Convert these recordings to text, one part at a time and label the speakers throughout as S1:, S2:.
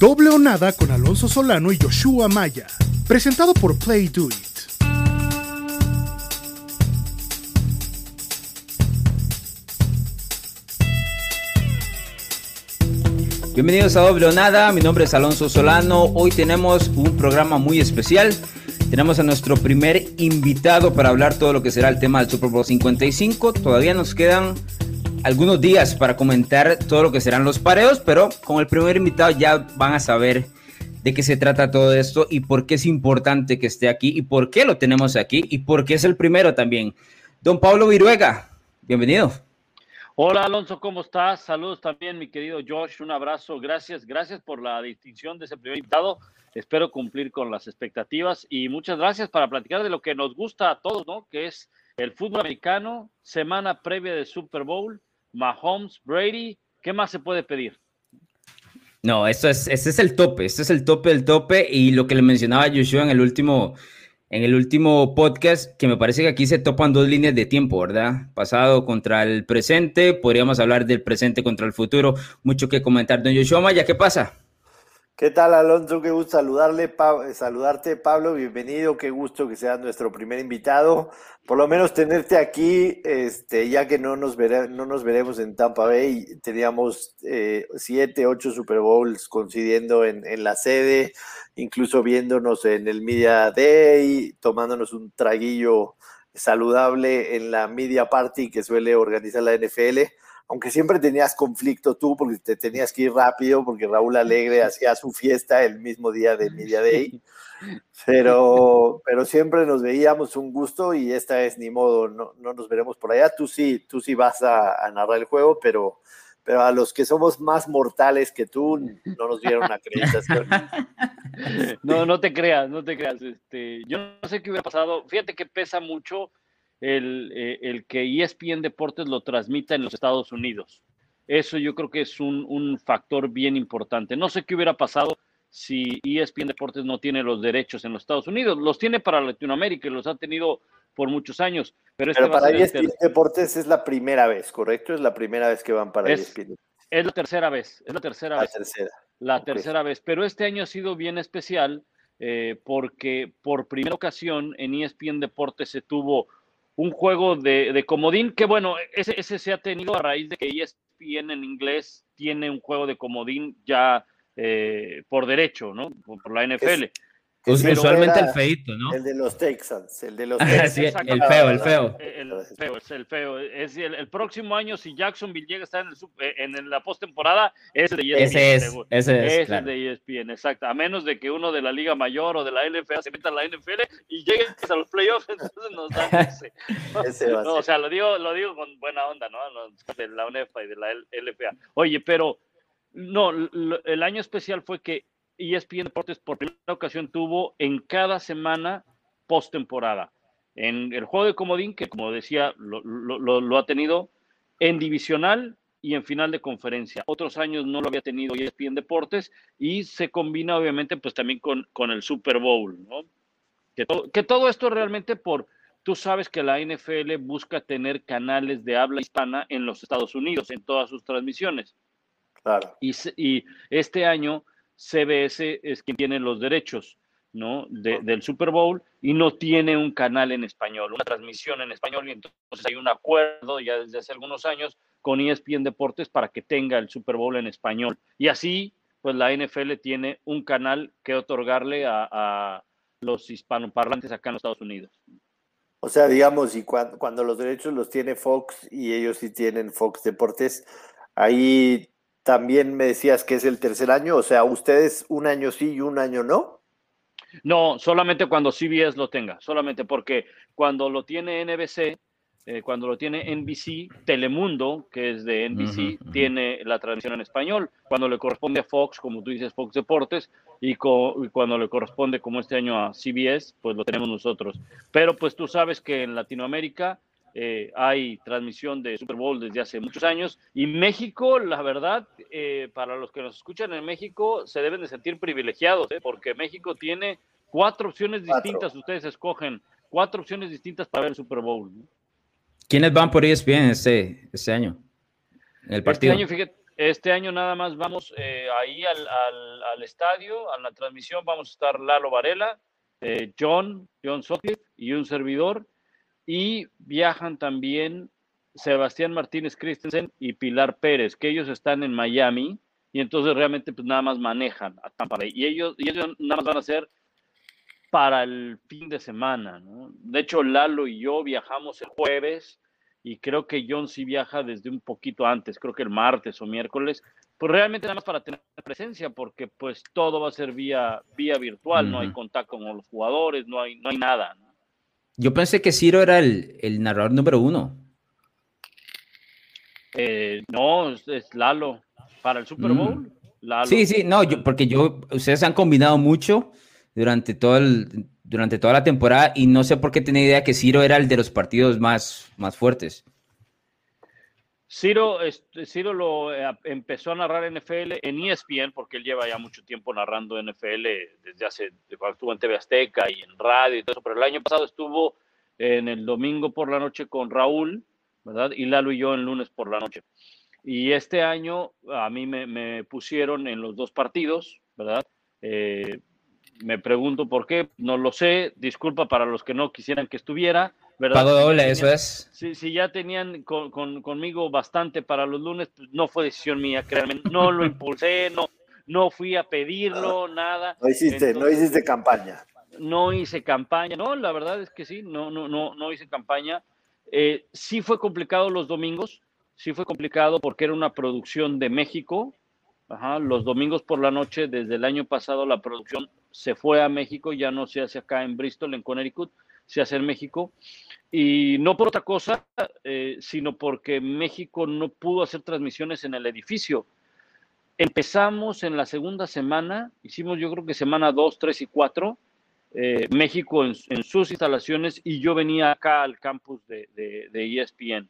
S1: Doble o nada con Alonso Solano y Joshua Maya. Presentado por Play Do It.
S2: Bienvenidos a Doble o Nada, mi nombre es Alonso Solano. Hoy tenemos un programa muy especial. Tenemos a nuestro primer invitado para hablar todo lo que será el tema del Super Bowl 55. Todavía nos quedan algunos días para comentar todo lo que serán los pareos, pero con el primer invitado ya van a saber de qué se trata todo esto y por qué es importante que esté aquí y por qué lo tenemos aquí y por qué es el primero también. Don Pablo Viruega, bienvenido.
S3: Hola Alonso, ¿cómo estás? Saludos también, mi querido Josh, un abrazo, gracias, gracias por la distinción de ese primer invitado. Espero cumplir con las expectativas y muchas gracias para platicar de lo que nos gusta a todos, ¿no? Que es el fútbol americano, semana previa de Super Bowl, Mahomes, Brady, ¿qué más se puede pedir?
S2: No, esto es, este es el tope, este es el tope del tope y lo que le mencionaba Joshua en el último, en el último podcast, que me parece que aquí se topan dos líneas de tiempo, ¿verdad? Pasado contra el presente, podríamos hablar del presente contra el futuro, mucho que comentar. Don Joshua Maya, ¿qué pasa?
S4: ¿Qué tal, Alonso? Qué gusto saludarle, saludarte, Pablo. Bienvenido, qué gusto que seas nuestro primer invitado. Por lo menos tenerte aquí, este, ya que no nos, no nos veremos en Tampa Bay. Teníamos eh, siete, ocho Super Bowls coincidiendo en, en, la sede, incluso viéndonos en el Media Day, tomándonos un traguillo saludable en la Media Party que suele organizar la NFL aunque siempre tenías conflicto tú porque te tenías que ir rápido porque Raúl Alegre hacía su fiesta el mismo día de Media Day, pero, pero siempre nos veíamos un gusto y esta vez ni modo, no, no nos veremos por allá. Tú sí, tú sí vas a, narrar el juego, pero, pero a los que somos más mortales que tú no nos dieron acreditación.
S3: No, no te creas, no te creas. Este, yo no sé qué hubiera pasado. Fíjate que pesa mucho el, eh, el, que ESPN Deportes lo transmita en los Estados Unidos. Eso yo creo que es un, un, factor bien importante. No sé qué hubiera pasado si ESPN Deportes no tiene los derechos en los Estados Unidos. Los tiene para Latinoamérica y los ha tenido por muchos años. Pero, este
S4: para ESPN Deportes es la primera vez, ¿correcto? Es la primera vez que van para
S3: es, ESPN. Es la tercera vez, es la tercera
S4: la
S3: vez.
S4: Tercera.
S3: La tercera vez. Pero este año ha sido bien especial eh, porque por primera ocasión en ESPN Deportes se tuvo un juego de, comodín, que bueno, ese, ese se ha tenido a raíz de que ESPN en inglés tiene un juego de comodín ya eh, por derecho, ¿no? Por, la NFL.
S2: Usualmente el feito, ¿no?
S4: El de los Texans, el de los
S2: Texans. sí, el feo, el feo.
S3: El, feo, es el feo. Es el, el, próximo año, si Jacksonville llega a estar en, el, eh, en la postemporada, es de ESPN.
S2: Ese es, ese es,
S3: es
S2: claro.
S3: de ESPN, exacto. A menos de que uno de la Liga Mayor o de la NFL se meta a la NFL y llegue a los playoffs, entonces nos dan ese.
S4: ese va a
S3: no, o sea, lo digo, lo digo con buena onda, ¿no? De la UNEFA y de la LFA. Oye, pero no, el año especial fue que ESPN Deportes por primera ocasión tuvo en cada semana postemporada. En el juego de comodín, que como decía, lo, lo, lo, ha tenido en divisional y en final de conferencia. Otros años no lo había tenido ESPN Deportes y se combina obviamente pues también con, con el Super Bowl, ¿no? Que todo, que todo esto realmente por, tú sabes que la NFL busca tener canales de habla hispana en los Estados Unidos, en todas sus transmisiones.
S4: Claro.
S3: Y, y este año CBS es quien tiene los derechos ¿no? De, del Super Bowl y no tiene un canal en español, una transmisión en español y entonces hay un acuerdo ya desde hace algunos años con ESPN Deportes para que tenga el Super Bowl en español. Y así, pues la NFL tiene un canal que otorgarle a, a los hispanoparlantes acá en los Estados Unidos.
S4: O sea, digamos, y cuando, cuando los derechos los tiene Fox y ellos sí tienen Fox Deportes, ahí también me decías que es el tercer año, o sea, ustedes un año sí y un año no.
S3: No, solamente cuando CBS lo tenga, solamente porque cuando lo tiene NBC, eh, cuando lo tiene NBC, Telemundo, que es de NBC, uh -huh, uh -huh. tiene la transmisión en español. Cuando le corresponde a Fox, como tú dices, Fox Deportes, y, co y, cuando le corresponde, como este año, a CBS, pues lo tenemos nosotros. Pero pues tú sabes que en Latinoamérica eh, hay transmisión de Super Bowl desde hace muchos años y México, la verdad, eh, para los que nos escuchan en México, se deben de sentir privilegiados, ¿eh? porque México tiene cuatro opciones distintas, cuatro. ustedes escogen cuatro opciones distintas para ver el Super Bowl. ¿no?
S2: ¿Quiénes van por ESPN este, este año? El partido.
S3: Este año, fíjate, Este año nada más vamos eh, ahí al, estadio, a la transmisión, vamos a estar Lalo Varela, eh, John, John Sutcliffe y un servidor. Y viajan también Sebastián Martínez Christensen y Pilar Pérez, que ellos están en Miami y entonces realmente pues nada más manejan a Tampa Bay. Y ellos, y ellos nada más van a ser para el fin de semana. De hecho, Lalo y yo viajamos el jueves y creo que John sí viaja desde un poquito antes, creo que el martes o miércoles, pues realmente nada más para tener presencia, porque pues todo va a ser vía, vía virtual, no hay contacto con los jugadores, no hay, no hay nada.
S2: Yo pensé que Ciro era el, el narrador número uno.
S3: Eh, no, es, Lalo. Para el Super Bowl, mm. Lalo.
S2: Sí, sí, no, yo, porque yo, ustedes han combinado mucho durante, todo el, durante toda la temporada y no sé por qué tenía idea que Ciro era el de los partidos más, más fuertes.
S3: Ciro, Ciro lo eh, empezó a narrar NFL en ESPN porque él lleva ya mucho tiempo narrando NFL desde hace, cuando estuvo en TV Azteca y en radio y todo eso, pero el año pasado estuvo en el domingo por la noche con Raúl, ¿verdad? Y Lalo y yo en lunes por la noche. Y este año a mí me, pusieron en los dos partidos, ¿verdad? Eh, me pregunto por qué, no lo sé, disculpa para los que no quisieran que estuviera, ¿verdad?
S2: Pago doble, eso es.
S3: Si, si ya tenían conmigo bastante para los lunes, pues no fue decisión mía, créanme, no lo impulsé, no, no fui a pedirlo, nada.
S4: No hiciste, no hiciste campaña.
S3: No hice campaña, no, la verdad es que sí, no, no, no, no hice campaña. Eh, sí fue complicado los domingos, sí fue complicado porque era una producción de México, los domingos por la noche, desde el año pasado, la producción se fue a México, ya no se hace acá en Bristol, en Connecticut, se hace en México. Y no por otra cosa, eh, sino porque México no pudo hacer transmisiones en el edificio. Empezamos en la segunda semana, hicimos yo creo que semana 2, 3 y 4, eh, México en, sus instalaciones y yo venía acá al campus de, de ESPN.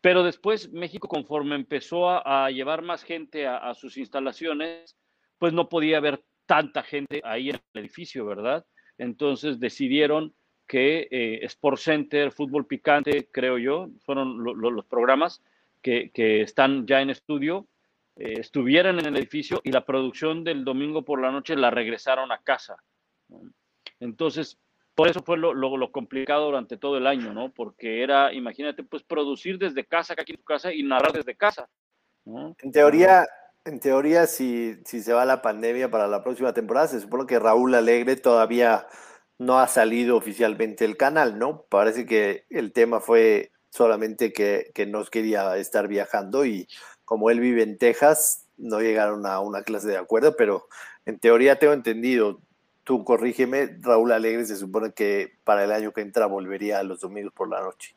S3: Pero después México, conforme empezó a, llevar más gente a, sus instalaciones, pues no podía haber tanta gente ahí en el edificio, ¿verdad? Entonces decidieron que eh, Sport Center, Fútbol Picante, creo yo, fueron los programas que, están ya en estudio, eh, estuvieran en el edificio y la producción del domingo por la noche la regresaron a casa. Entonces, por eso fue lo, lo, complicado durante todo el año, ¿no? Porque era, imagínate, pues producir desde casa, aquí en tu casa, y narrar desde casa.
S4: En teoría, en teoría, si, si se va la pandemia para la próxima temporada, se supone que Raúl Alegre todavía no ha salido oficialmente el canal, ¿no? Parece que el tema fue solamente que, que no quería estar viajando y como él vive en Texas, no llegaron a una clase de acuerdo, pero en teoría tengo entendido, tú corrígeme, Raúl Alegre se supone que para el año que entra volvería a los domingos por la noche.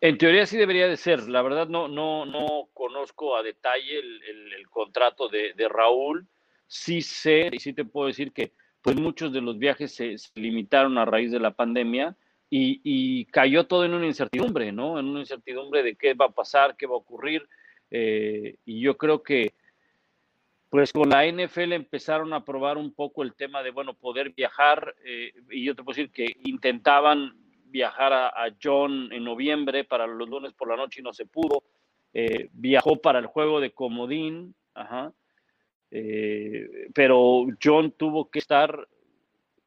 S3: En teoría sí debería de ser. La verdad no, no, no conozco a detalle el, contrato de, Raúl. Sí sé y sí te puedo decir que pues muchos de los viajes se, limitaron a raíz de la pandemia y, cayó todo en una incertidumbre, ¿no? En una incertidumbre de qué va a pasar, qué va a ocurrir. Eh, y yo creo que pues con la NFL empezaron a probar un poco el tema de, bueno, poder viajar, eh, y yo te puedo decir que intentaban viajar a, John en noviembre para los lunes por la noche y no se pudo, eh, viajó para el juego de Comodín, eh, pero John tuvo que estar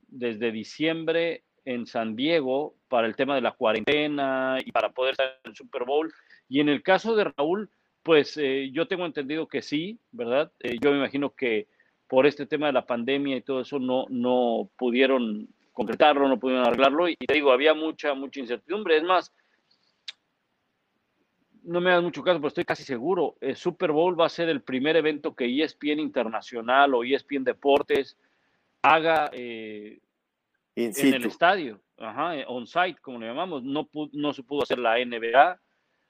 S3: desde diciembre en San Diego para el tema de la cuarentena y para poder estar en el Super Bowl, y en el caso de Raúl, pues eh, yo tengo entendido que sí, ¿verdad? Eh, yo me imagino que por este tema de la pandemia y todo eso no, no pudieron concretarlo, no pudieron arreglarlo. Y te digo, había mucha, mucha incertidumbre. Es más, no me das mucho caso, pero estoy casi seguro. El Super Bowl va a ser el primer evento que ESPN Internacional o ESPN Deportes haga eh, en el estadio, ajá, on-site, como le llamamos. No, no se pudo hacer la NBA,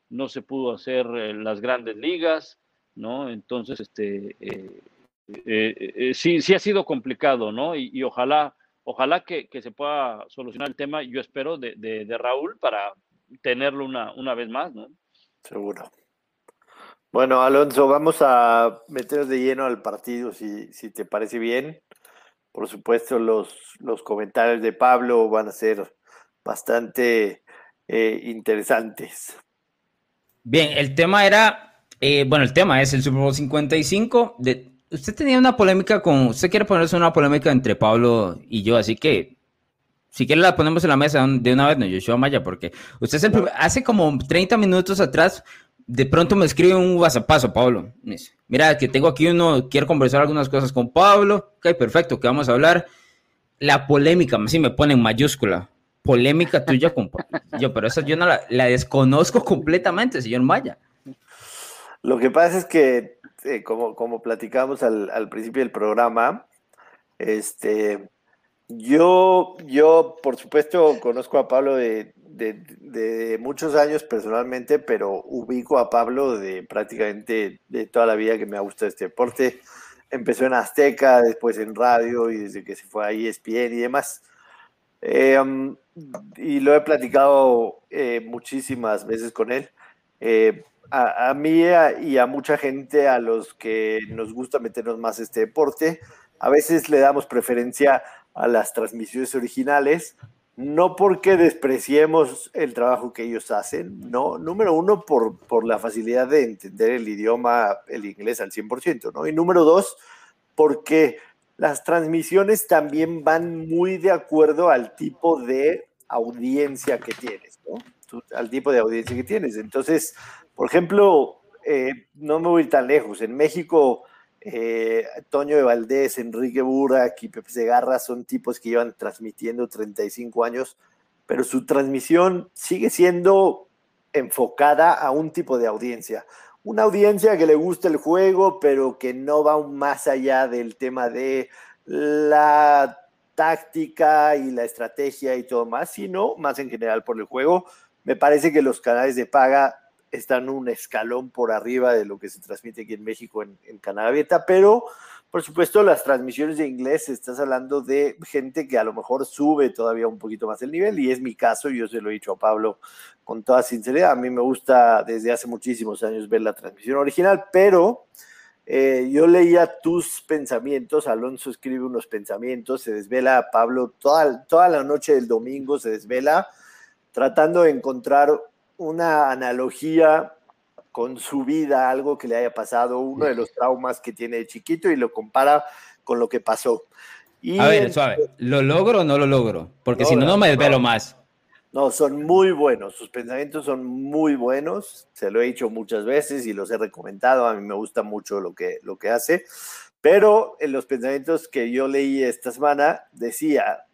S3: no se pudo hacer eh, las grandes ligas, ¿no? Entonces, este, eh, eh, sí, sí ha sido complicado, ¿no? Y, ojalá, ojalá que, se pueda solucionar el tema, yo espero, de, Raúl para tenerlo una, una vez más, ¿no?
S4: Seguro. Bueno, Alonso, vamos a meternos de lleno al partido, si, si te parece bien. Por supuesto, los, los comentarios de Pablo van a ser bastante interesantes.
S2: Bien, el tema era Eh, bueno, el tema es el Super Bowl 55. De, usted tenía una polémica con. Usted quiere ponerse una polémica entre Pablo y yo, así que. Si quiere la ponemos en la mesa de una vez, no, Yoshua Maya, porque usted es hace como 30 minutos atrás, de pronto me escribe un WhatsApp, Pablo. mira, que tengo aquí uno, quiero conversar algunas cosas con Pablo. Ok, perfecto, que vamos a hablar. La polémica, sí me pone en mayúscula. Polémica tuya con Pablo. Yo, pero esa yo no la, desconozco completamente, señor Maya.
S4: Lo que pasa es que, eh, como, como platicamos al, al, principio del programa, este, yo, yo, por supuesto, conozco a Pablo de, de, de, muchos años personalmente, pero ubico a Pablo de prácticamente de toda la vida que me ha gustado este deporte. Empezó en Azteca, después en radio y desde que se fue a ESPN y demás. Eh, y lo he platicado eh, muchísimas veces con él. Eh, a, mí y a mucha gente a los que nos gusta meternos más este deporte, a veces le damos preferencia a las transmisiones originales, no porque despreciemos el trabajo que ellos hacen, no, número uno, por, por la facilidad de entender el idioma, el inglés al 100%, ¿no? Y número dos, porque las transmisiones también van muy de acuerdo al tipo de audiencia que tienes, ¿no? Al tipo de audiencia que tienes. Entonces, por ejemplo, eh, no me voy tan lejos. En México, eh, Toño de Valdés, Enrique Burak y Pepe Segarra son tipos que llevan transmitiendo 35 años, pero su transmisión sigue siendo enfocada a un tipo de audiencia. Una audiencia que le gusta el juego, pero que no va más allá del tema de la táctica y la estrategia y todo más, sino más en general por el juego. Me parece que los canales de paga están un escalón por arriba de lo que se transmite aquí en México en, en Canal Abierta, pero por supuesto las transmisiones de inglés, estás hablando de gente que a lo mejor sube todavía un poquito más el nivel y es mi caso, yo se lo he dicho a Pablo con toda sinceridad, a mí me gusta desde hace muchísimos años ver la transmisión original, pero eh, yo leía tus pensamientos, Alonso escribe unos pensamientos, se desvela Pablo toda, toda la noche del domingo, se desvela tratando de encontrar una analogía con su vida, algo que le haya pasado, uno de los traumas que tiene de chiquito y lo compara con lo que pasó.
S2: Y a ver, suave, ¿lo logro o no lo logro? Porque si no, no me desvelo más.
S4: No, son muy buenos, sus pensamientos son muy buenos, se lo he dicho muchas veces y los he recomendado, a mí me gusta mucho lo que, lo que hace, pero en los pensamientos que yo leí esta semana decía,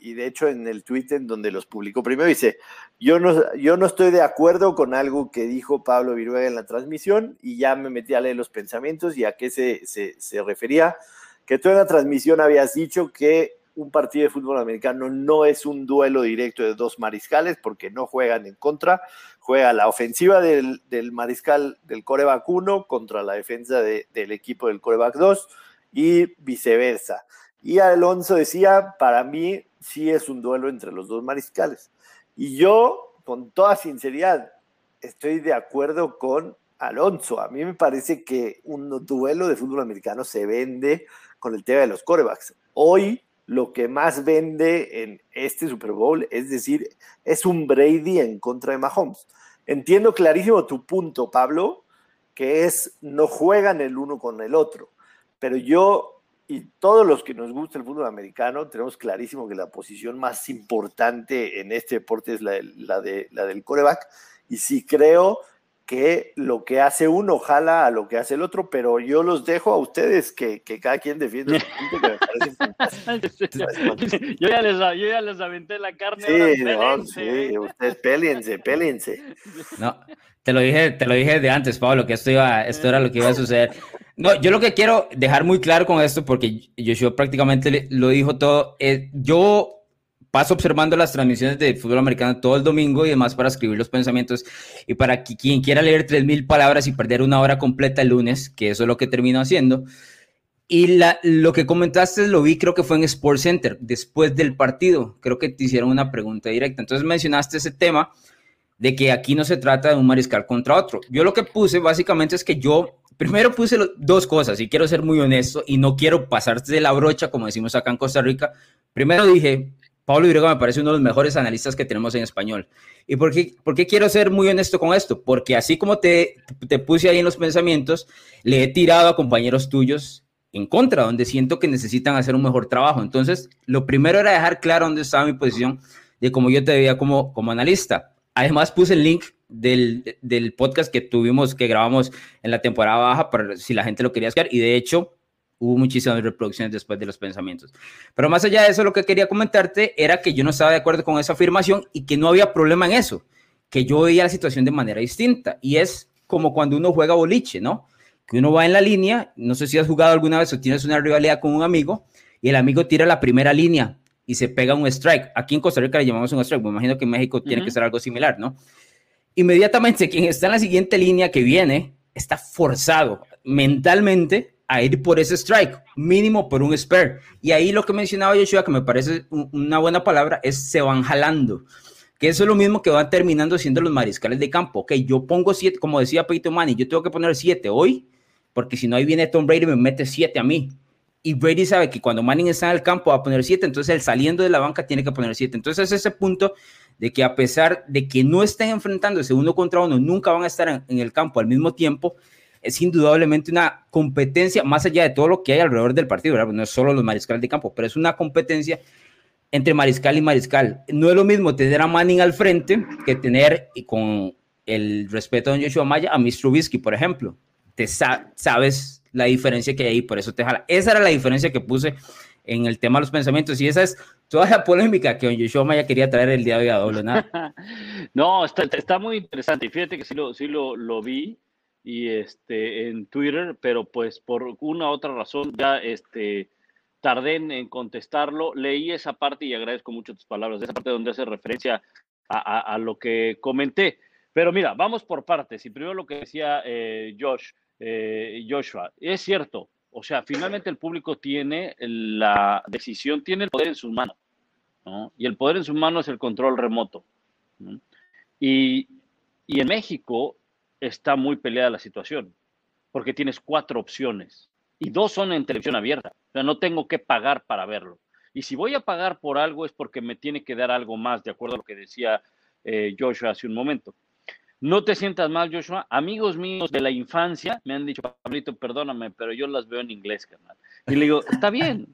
S4: y, de hecho en el tweet en donde los publicó primero dice, yo no, yo no estoy de acuerdo con algo que dijo Pablo Viruega en la transmisión y ya me metí a leer los pensamientos y a qué se, se, se refería, que tú en la transmisión habías dicho que un partido de fútbol americano no es un duelo directo de dos mariscales porque no juegan en contra, juega la ofensiva del, del mariscal del coreback 1 contra la defensa de, del equipo del coreback 2 y viceversa. Y Alonso decía, para mí sí es un duelo entre los dos mariscales. Y yo, con toda sinceridad, estoy de acuerdo con Alonso. A mí me parece que un duelo de fútbol americano se vende con el tema de los corebacks. Hoy lo que más vende en este Super Bowl, es decir, es un Brady en contra de Mahomes. Entiendo clarísimo tu punto, Pablo, que es no juegan el uno con el otro, pero yo y todos los que nos gusta el fútbol americano tenemos clarísimo que la posición más importante en este deporte es la, la, de, la del coreback. Y sí creo que lo que hace uno jala a lo que hace el otro, pero yo los dejo a ustedes que, que cada quien defiende su punto que me parece
S3: yo, ya les, yo ya les aventé la carne.
S4: Sí, no, sí, ustedes pélense, pélense.
S2: No, te lo dije, te lo dije de antes, Pablo, que esto, iba, esto era lo que iba a suceder. No, yo lo que quiero dejar muy claro con esto, porque yo prácticamente lo dijo todo, yo paso observando las transmisiones de fútbol americano todo el domingo y demás para escribir los pensamientos y para que quien quiera leer 3.000 palabras y perder una hora completa el lunes, que eso es lo que termino haciendo. Y lo que comentaste lo vi, creo que fue en Sports Center, después del partido. Creo que te hicieron una pregunta directa. Entonces mencionaste ese tema de que aquí no se trata de un mariscal contra otro. Yo lo que puse básicamente es que yo primero puse dos cosas y quiero ser muy honesto y no quiero pasarte de la brocha, como decimos acá en Costa Rica. Primero dije, Pablo Virgo me parece uno de los mejores analistas que tenemos en español. ¿Y por qué, quiero ser muy honesto con esto? Porque así como te, te puse ahí en los pensamientos, le he tirado a compañeros tuyos en contra, donde siento que necesitan hacer un mejor trabajo. Entonces, lo primero era dejar claro dónde estaba mi posición de cómo yo te veía como, como analista. Además, puse el link del, del podcast que tuvimos, que grabamos en la temporada baja, para si la gente lo quería escuchar. Y de hecho, hubo muchísimas reproducciones después de los pensamientos. Pero más allá de eso, lo que quería comentarte era que yo no estaba de acuerdo con esa afirmación y que no había problema en eso, que yo veía la situación de manera distinta. Y es como cuando uno juega boliche, ¿no? que uno va en la línea, no sé si has jugado alguna vez o tienes una rivalidad con un amigo y el amigo tira la primera línea y se pega un strike. Aquí en Costa Rica le llamamos un strike, me imagino que en México tiene que ser algo similar, ¿no? Inmediatamente quien está en la siguiente línea que viene está forzado mentalmente a ir por ese strike, mínimo por un spare. Y ahí lo que mencionaba Joshua, que me parece una buena palabra, es se van jalando que eso es lo mismo que van terminando siendo los mariscales de campo. Ok, yo pongo siete, como decía Peyton Manning, yo tengo que poner siete hoy, porque si no ahí viene Tom Brady y me mete siete a mí. Y Brady sabe que cuando Manning está en el campo va a poner siete, entonces él saliendo de la banca tiene que poner siete. Entonces es ese punto de que a pesar de que no estén enfrentándose uno contra uno, nunca van a estar en, el campo al mismo tiempo, es indudablemente una competencia más allá de todo lo que hay alrededor del partido, no es solo los mariscales de campo, pero es una competencia entre mariscal y mariscal. No es lo mismo tener a Manning al frente que tener, y con el respeto de Joshua Maya, a Mr. Trubisky, por ejemplo. Te sabes la diferencia que hay ahí, por eso te jala. Esa era la diferencia que puse en el tema de los pensamientos y esa es toda la polémica que Joshua Maya quería traer el día de hoy a doble nada.
S3: no, está, está, muy interesante y fíjate que sí lo, sí lo, lo vi y este en Twitter, pero pues por una u otra razón ya este tardé en, contestarlo. Leí esa parte y agradezco mucho tus palabras, esa parte donde hace referencia a, lo que comenté. Pero mira, vamos por partes. Y primero lo que decía eh, Josh, eh, Joshua, es cierto. O sea, finalmente el público tiene la decisión, tiene el poder en sus manos. Y el poder en sus manos es el control remoto. Y, y en México está muy peleada la situación, porque tienes cuatro opciones y dos son en televisión abierta. O sea, no tengo que pagar para verlo. Y si voy a pagar por algo es porque me tiene que dar algo más, de acuerdo a lo que decía eh, Joshua hace un momento. No te sientas mal, Joshua. Amigos míos de la infancia me han dicho, Pablito, perdóname, pero yo las veo en inglés, carnal. Y le digo, está bien.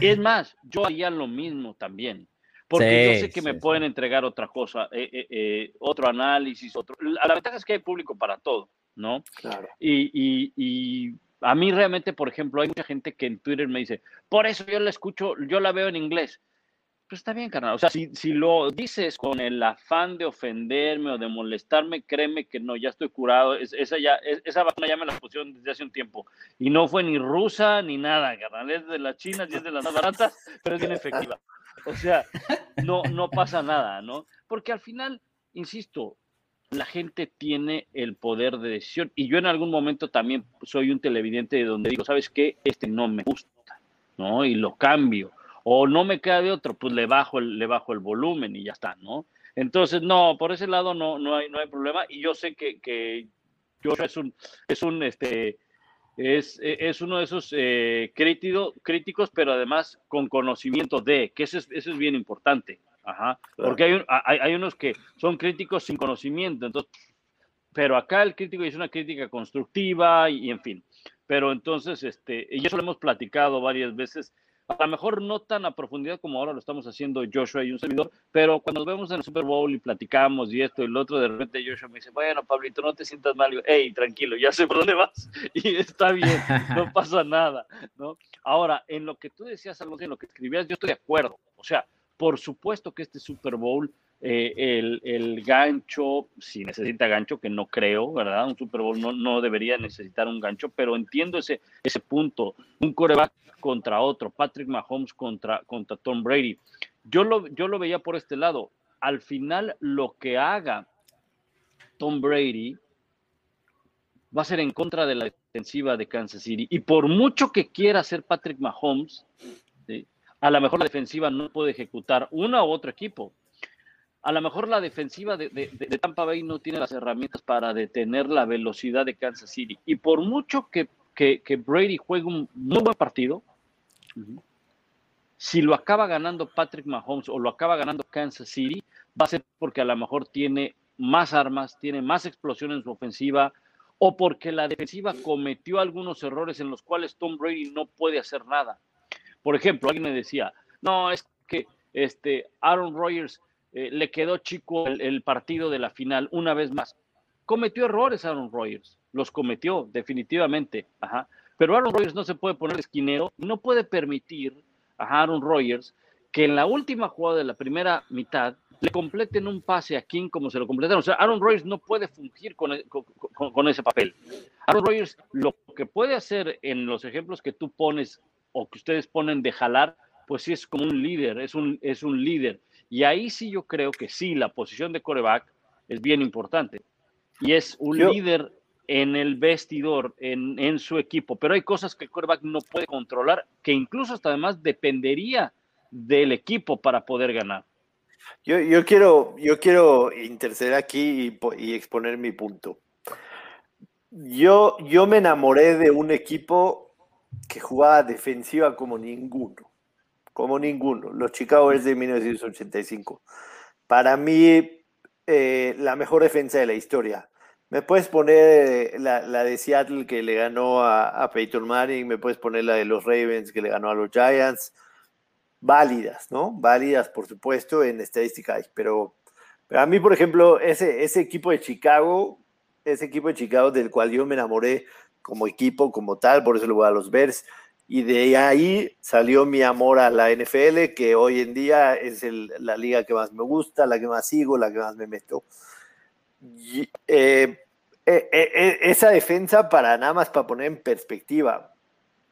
S3: Es más, yo haría lo mismo también. Porque yo sé que me pueden entregar otra cosa, eh, eh, otro análisis, otro. La ventaja es que hay público para todo, ¿no?
S4: Claro.
S3: y, y a mí realmente, por ejemplo, hay mucha gente que en Twitter me dice, por eso yo la escucho, yo la veo en inglés. Pues está bien, carnal. O sea, si, si lo dices con el afán de ofenderme o de molestarme, créeme que no, ya estoy curado. esa, ya, esa vacuna ya me la pusieron desde hace un tiempo. Y no fue ni rusa ni nada, carnal. Es de las chinas y es de las más baratas, pero es bien efectiva. O sea, no, no pasa nada, ¿no? Porque al final, insisto, la gente tiene el poder de decisión. Y yo en algún momento también soy un televidente de donde digo, ¿sabes qué? Este no me gusta, ¿no? Y lo cambio. O no me queda de otro, pues le bajo el, le bajo el volumen y ya está, ¿no? Entonces, no, por ese lado no, no, hay, no hay problema. Y yo sé que, que yo es un, es un, este, es, es uno de esos eh, críticos, pero además con conocimiento de, que eso es, eso es bien importante. Ajá. Porque hay, hay, hay, unos que son críticos sin conocimiento, entonces, pero acá el crítico es una crítica constructiva y, en fin. Pero entonces, este, y eso lo hemos platicado varias veces, a lo mejor no tan a profundidad como ahora lo estamos haciendo Joshua y un servidor, pero cuando nos vemos en el Super Bowl y platicamos y esto y lo otro, de repente Joshua me dice, bueno, Pablito, no te sientas mal. hey, tranquilo, ya sé por dónde vas y está bien, no pasa nada, ¿no? Ahora, en lo que tú decías, algo en lo que escribías, yo estoy de acuerdo. O sea, por supuesto que este Super Bowl, eh, el, gancho, si necesita gancho, que no creo, ¿verdad? Un Super Bowl no, no debería necesitar un gancho, pero entiendo ese, ese punto. Un coreback contra otro, Patrick Mahomes contra, contra Tom Brady. Yo lo, yo lo veía por este lado. Al final, lo que haga Tom Brady va a ser en contra de la defensiva de Kansas City. Y por mucho que quiera hacer Patrick Mahomes, a lo mejor la defensiva no puede ejecutar una u otro equipo. A lo mejor la defensiva de, Tampa Bay no tiene las herramientas para detener la velocidad de Kansas City. Y por mucho que, Brady juegue un muy buen partido, Si lo acaba ganando Patrick Mahomes o lo acaba ganando Kansas City, va a ser porque a lo mejor tiene más armas, tiene más explosión en su ofensiva, o porque la defensiva cometió algunos errores en los cuales Tom Brady no puede hacer nada. Por ejemplo, alguien me decía, no, es que este Aaron Rodgers eh, le quedó chico el, partido de la final una vez más. Cometió errores Aaron Rodgers, los cometió definitivamente, ajá. Pero Aaron Rodgers no se puede poner esquinero, no puede permitir a Aaron Rodgers que en la última jugada de la primera mitad le completen un pase a King como se lo completaron. O sea, Aaron Rodgers no puede fungir con, e, ese papel. Aaron Rodgers lo que puede hacer en los ejemplos que tú pones o que ustedes ponen de jalar, pues sí es como un líder, es un, es un líder. Y ahí sí yo creo que sí, la posición de coreback es bien importante. Y es un líder en el vestidor, en, en, su equipo. Pero hay cosas que el coreback no puede controlar, que incluso hasta además dependería del equipo para poder ganar.
S4: Yo, yo, quiero, yo quiero interceder aquí y, exponer mi punto. Yo, yo me enamoré de un equipo que jugaba defensiva como ninguno, como ninguno, los Chicago Bears de 1985. Para mí, eh, la mejor defensa de la historia. Me puedes poner la, la de Seattle que le ganó a, a Peyton Manning, me puedes poner la de los Ravens que le ganó a los Giants, válidas, ¿no? Válidas, por supuesto, en estadística pero, pero a mí, por ejemplo, ese, ese equipo de Chicago, ese equipo de Chicago del cual yo me enamoré como equipo, como tal, por eso lo voy a los Bears, y de ahí salió mi amor a la NFL, que hoy en día es la liga que más me gusta, la que más sigo, la que más me meto. Eh, eh, eh, esa defensa, para nada más para poner en perspectiva,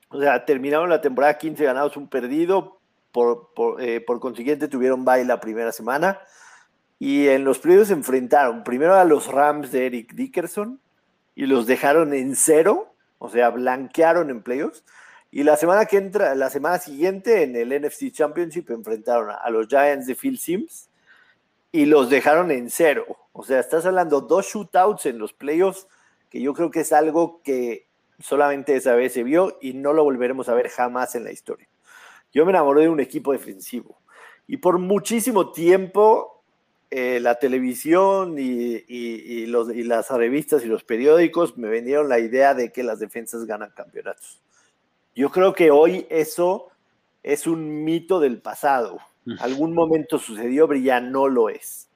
S4: o sea, terminaron la temporada 15 ganados, un perdido, eh, por, consiguiente tuvieron bye la primera semana. Y en los playoffs se enfrentaron primero a los Rams de Eric Dickerson y los dejaron en cero, o sea, blanquearon en playoffs. Y la semana que entra, la semana siguiente en el NFC Championship enfrentaron a, los Giants de Phil Sims y los dejaron en cero. O sea, estás hablando dos shootouts en los playoffs, que yo creo que es algo que solamente esa vez se vio y no lo volveremos a ver jamás en la historia. Yo me enamoré de un equipo defensivo. Y por muchísimo tiempo eh, la televisión y, las revistas y los periódicos me vendieron la idea de que las defensas ganan campeonatos. Yo creo que hoy eso es un mito del pasado. Algún momento sucedió, pero ya no lo es.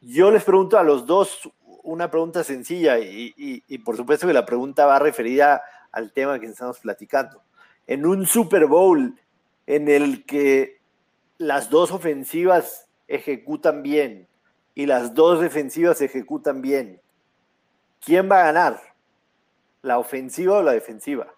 S4: Yo les pregunto a los dos una pregunta sencilla y, y por supuesto que la pregunta va referida al tema que estamos platicando. En un Super Bowl, en el que las dos ofensivas ejecutan bien y las dos defensivas ejecutan bien, ¿quién va a ganar? ¿La ofensiva o la defensiva?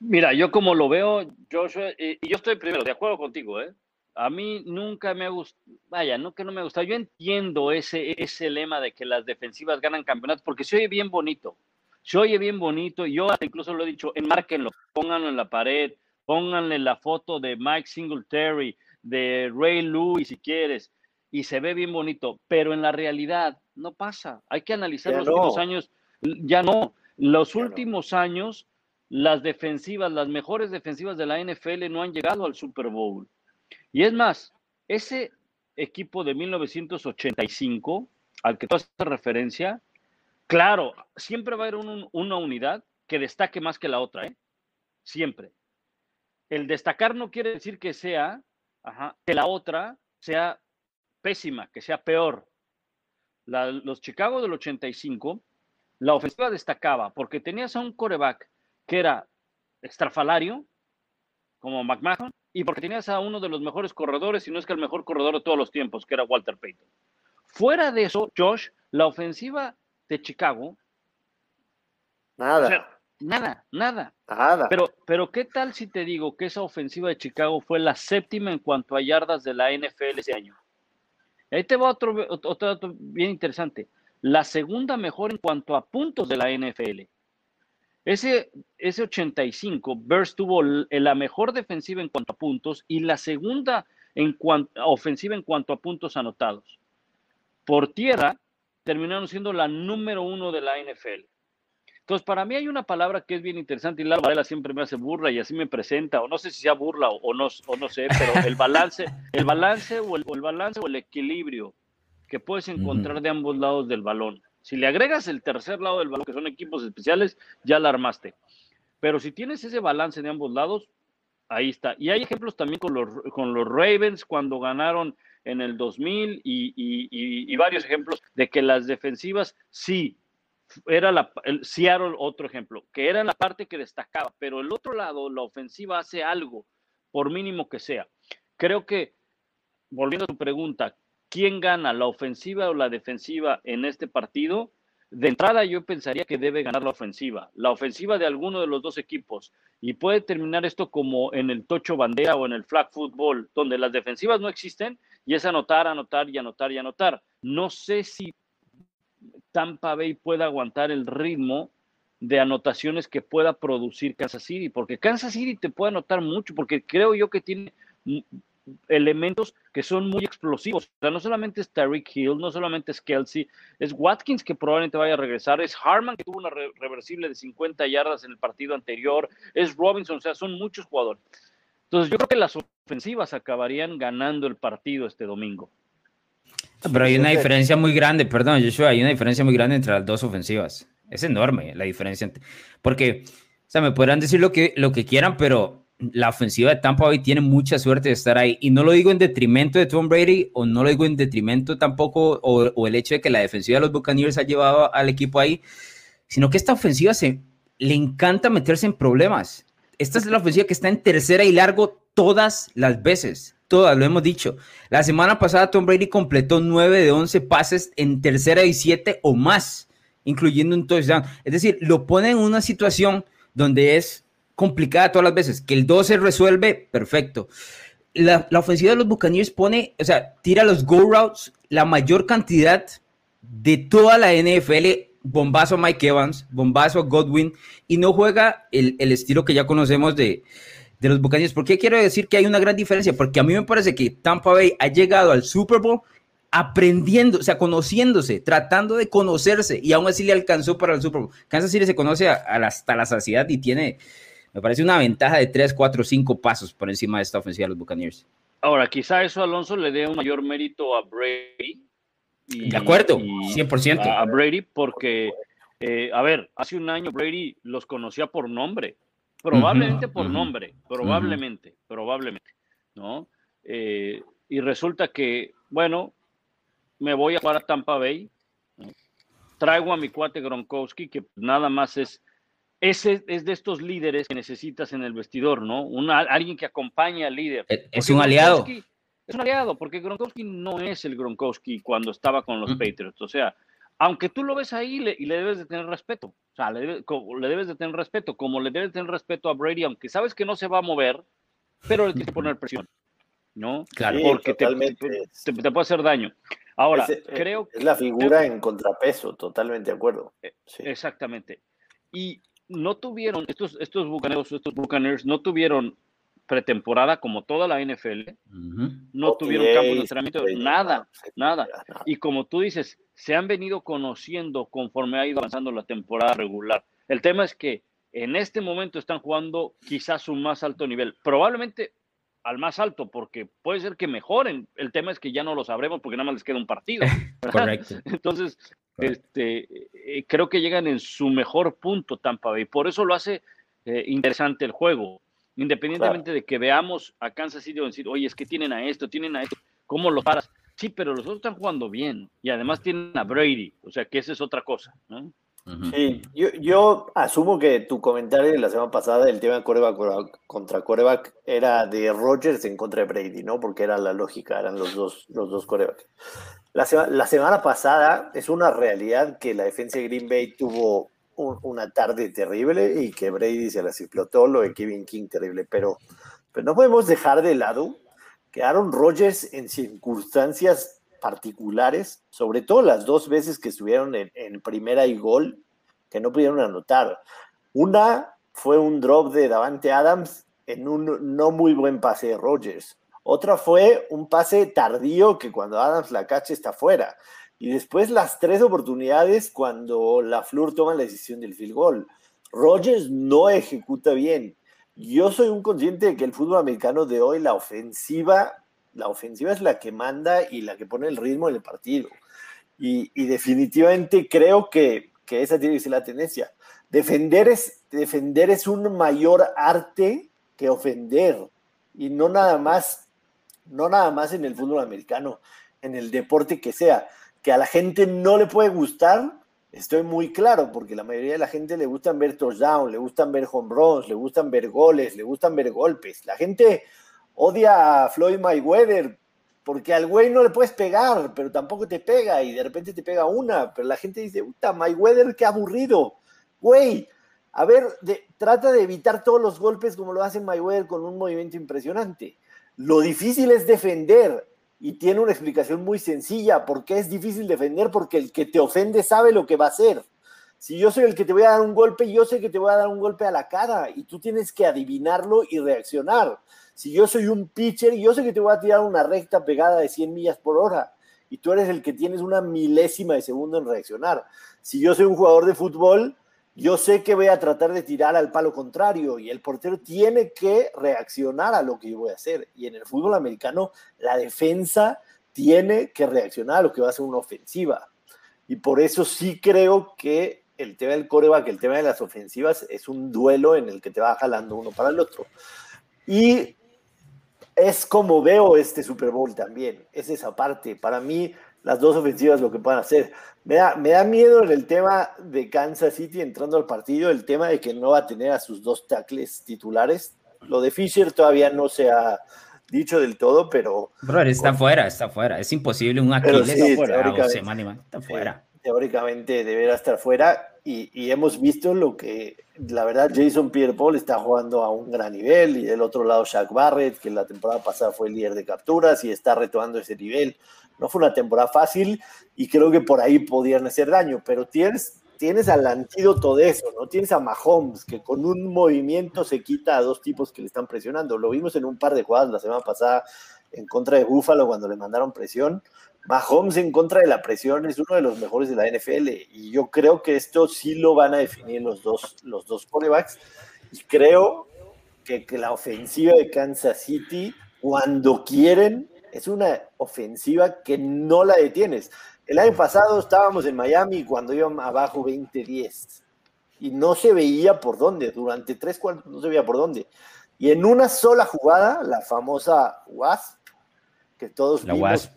S3: Mira, yo como lo veo, Joshua, y yo estoy primero de acuerdo contigo, ¿eh? A mí nunca me ha gustado, vaya, no que no me gusta, yo entiendo ese, ese lema de que las defensivas ganan campeonatos porque se oye bien bonito, se oye bien bonito. Yo incluso lo he dicho, enmárquenlo, pónganlo en la pared, pónganle la foto de Mike Singletary, de Ray Lewis si quieres, y se ve bien bonito, pero en la realidad no pasa. Hay que analizar los últimos años. Ya no, los últimos años, las defensivas, las mejores defensivas de la NFL no han llegado al Super Bowl. Y es más, ese equipo de 1985, al que tú haces referencia, Claro, siempre va a haber una unidad que destaque más que la otra, ¿eh? Siempre. El destacar no quiere decir que sea, que la otra sea pésima, que sea peor. los Chicago del 85, la ofensiva destacaba porque tenías a un coreback que era extrafalario, como McMahon, y porque tenías a uno de los mejores corredores, si no es que el mejor corredor de todos los tiempos, que era Walter Payton. Fuera de eso, Josh, la ofensiva de Chicago.
S4: Nada.
S3: nada, nada.
S4: Nada.
S3: Pero, pero, ¿qué tal si te digo que esa ofensiva de Chicago fue la séptima en cuanto a yardas de la NFL ese año? Ahí te va otro, otro dato bien interesante. La segunda mejor en cuanto a puntos de la NFL. Ese, ese 85, Bears tuvo la mejor defensiva en cuanto a puntos y la segunda en cuanto, ofensiva en cuanto a puntos anotados. Por tierra, terminaron siendo la número uno de la NFL. Entonces, para mí hay una palabra que es bien interesante y la Varela siempre me hace burla y así me presenta, o no sé si sea burla o, no, o no sé, pero el balance, el balance o el, balance o el equilibrio que puedes encontrar de ambos lados del balón. Si le agregas el tercer lado del balón, que son equipos especiales, ya la armaste. Pero si tienes ese balance de ambos lados, ahí está. Y hay ejemplos también con los, con los Ravens cuando ganaron en el 2000 y, y, varios ejemplos de que las defensivas sí era la, el Seattle otro ejemplo, que era la parte que destacaba, pero el otro lado, la ofensiva hace algo, por mínimo que sea. Creo que, volviendo a tu pregunta, ¿quién gana, la ofensiva o la defensiva en este partido? De entrada yo pensaría que debe ganar la ofensiva, la ofensiva de alguno de los dos equipos. Y puede terminar esto como en el tocho bandera o en el flag football, donde las defensivas no existen y es anotar, anotar y anotar y anotar. No sé si Tampa Bay pueda aguantar el ritmo de anotaciones que pueda producir Kansas City, porque Kansas City te puede anotar mucho, porque creo yo que tiene elementos que son muy explosivos. O sea, no solamente es Tariq Hill, no solamente es Kelsey, es Watkins que probablemente vaya a regresar, es Harman que tuvo una reversible de 50 yardas en el partido anterior, es Robinson, o sea, son muchos jugadores. Entonces yo creo que las ofensivas acabarían ganando el partido este domingo.
S2: Pero hay una diferencia muy grande, perdón, Joshua, hay una diferencia muy grande entre las dos ofensivas. Es enorme la diferencia. Porque, o sea, me podrán decir lo que, lo que quieran, pero la ofensiva de Tampa Bay tiene mucha suerte de estar ahí. Y no lo digo en detrimento de Tom Brady, o no lo digo en detrimento tampoco, o, el hecho de que la defensiva de los Buccaneers ha llevado al equipo ahí, sino que esta ofensiva se, le encanta meterse en problemas. Esta es la ofensiva que está en tercera y largo todas las veces todas, lo hemos dicho. La semana pasada Tom Brady completó 9 de 11 pases en tercera y 7 o más, incluyendo un touchdown. Es decir, lo pone en una situación donde es complicada todas las veces. Que el 12 resuelve, perfecto. La, ofensiva de los Buccaneers pone, o sea, tira los go routes la mayor cantidad de toda la NFL. Bombazo Mike Evans, bombazo Godwin, y no juega el estilo que ya conocemos de, de los Buccaneers. ¿Por qué quiero decir que hay una gran diferencia? Porque a mí me parece que Tampa Bay ha llegado al Super Bowl aprendiendo, o sea, conociéndose, tratando de conocerse y aún así le alcanzó para el Super Bowl. Kansas City se conoce hasta la saciedad y tiene, me parece una ventaja de 3, 4, 5 pasos por encima de esta ofensiva de los Buccaneers.
S3: Ahora, quizá eso Alonso le dé un mayor mérito a Brady.
S2: de acuerdo, 100%.
S3: A, Brady porque, eh, a ver, hace un año Brady los conocía por nombre Probablemente por nombre, probablemente, probablemente, ¿no? Eh, y resulta que, bueno, me voy a jugar a Tampa Bay, traigo a mi cuate Gronkowski, que nada más es, ese es de estos líderes que necesitas en el vestidor, ¿no? Una, alguien que acompañe al líder.
S2: Es, un aliado.
S3: Es un aliado, porque Gronkowski no es el Gronkowski cuando estaba con los Patriots, o sea, aunque tú lo ves ahí y le debes de tener respeto, o sea, le, debes de tener respeto, como le debes de tener respeto a Brady, aunque sabes que no se va a mover, pero le tienes que poner presión, ¿no?
S4: Claro,
S3: porque te, te, puede hacer daño. Ahora, eh, creo
S4: Es la figura en contrapeso, totalmente de acuerdo.
S3: Eh, exactamente. Y no tuvieron, estos, estos bucaneros, estos bucaners, no tuvieron pretemporada como toda la NFL, no tuvieron campo de entrenamiento, nada, nada. Y como tú dices, se han venido conociendo conforme ha ido avanzando la temporada regular. El tema es que en este momento están jugando quizás un más alto nivel, probablemente al más alto, porque puede ser que mejoren. El tema es que ya no lo sabremos porque nada más les queda un partido. Correcto. Entonces, este, eh, creo que llegan en su mejor punto Tampa Bay. Por eso lo hace eh, interesante el juego Independientemente de que veamos a Kansas City decir, oye, es que tienen a esto, tienen a esto, ¿cómo lo paras? Sí, pero los otros están jugando bien y además tienen a Brady, o sea que esa es otra cosa, ¿no?
S4: Sí, yo, yo, asumo que tu comentario de la semana pasada del tema de coreback contra coreback era de Rogers en contra de Brady, ¿no? Porque era la lógica, eran los dos, los dos corebacks. La, la semana pasada es una realidad que la defensa de Green Bay tuvo una tarde terrible y que Brady se las explotó, lo de Kevin King terrible, pero, pero no podemos dejar de lado que Aaron Rodgers en circunstancias particulares, sobre todo las dos veces que estuvieron en, primera y gol, que no pudieron anotar. Una fue un drop de Davante Adams en un no muy buen pase de Rodgers. Otra fue un pase tardío que cuando Adams la cacha está fuera. Y después las tres oportunidades cuando la Flur toma la decisión del field goal. Rogers no ejecuta bien. Yo soy un consciente de que el fútbol americano de hoy, la ofensiva, la ofensiva es la que manda y la que pone el ritmo en el partido. Y, definitivamente creo que, que, esa tiene que ser la tendencia. Defender es, defender es un mayor arte que ofender. Y no nada más, no nada más en el fútbol americano, en el deporte que sea. Que a la gente no le puede gustar, estoy muy claro, porque la mayoría de la gente le gustan ver touchdown, le gustan ver home runs, le gustan ver goles, le gustan ver golpes. La gente odia a Floyd Mayweather porque al güey no le puedes pegar, pero tampoco te pega y de repente te pega una, pero la gente dice, puta, Mayweather, qué aburrido. Güey, a ver, trata de evitar todos los golpes como lo hace Mayweather con un movimiento impresionante. Lo difícil es defender y tiene una explicación muy sencilla. ¿Por qué es difícil defender? Porque el que te ofende sabe lo que va a hacer. Si yo soy el que te voy a dar un golpe, yo sé que te voy a dar un golpe a la cara y tú tienes que adivinarlo y reaccionar. Si yo soy un pitcher, yo sé que te voy a tirar una recta pegada de 100 millas por hora y tú eres el que tienes una milésima de segundo en reaccionar. Si yo soy un jugador de fútbol, yo sé que voy a tratar de tirar al palo contrario y el portero tiene que reaccionar a lo que yo voy a hacer. Y en el fútbol americano, la defensa tiene que reaccionar a lo que va a ser una ofensiva. Y por eso sí creo que el tema del coreback, el tema de las ofensivas, es un duelo en el que te va jalando uno para el otro. Y es como veo este Super Bowl también, es esa parte. Para mí, las dos ofensivas lo que pueden hacer. Me da, me da miedo en el tema de Kansas City entrando al partido, el tema de que no va a tener a sus dos tackles titulares. Lo de Fisher todavía no se ha dicho del todo, pero...
S2: Bro, está fuera, está fuera. Es imposible un Aquiles sí, fuera, está fuera.
S4: teóricamente deberá estar fuera y, hemos visto lo que, la verdad, Jason Pierre-Paul está jugando a un gran nivel y del otro lado Shaq Barrett, que la temporada pasada fue el líder de capturas y está retomando ese nivel. No fue una temporada fácil y creo que por ahí podían hacer daño, pero tienes, tienes al antídoto de eso, ¿no? Tienes a Mahomes, que con un movimiento se quita a dos tipos que le están presionando. Lo vimos en un par de jugadas la semana pasada en contra de Buffalo cuando le mandaron presión Mahomes en contra de la presión es uno de los mejores de la NFL y yo creo que esto sí lo van a definir los dos, los dos y creo que la ofensiva de Kansas City cuando quieren es una ofensiva que no la detienes. El año pasado estábamos en Miami cuando iban abajo 20-10 y no se veía por dónde, durante tres cuartos no se veía por dónde. Y en una sola jugada, la famosa WASP, que todos
S2: la vimos.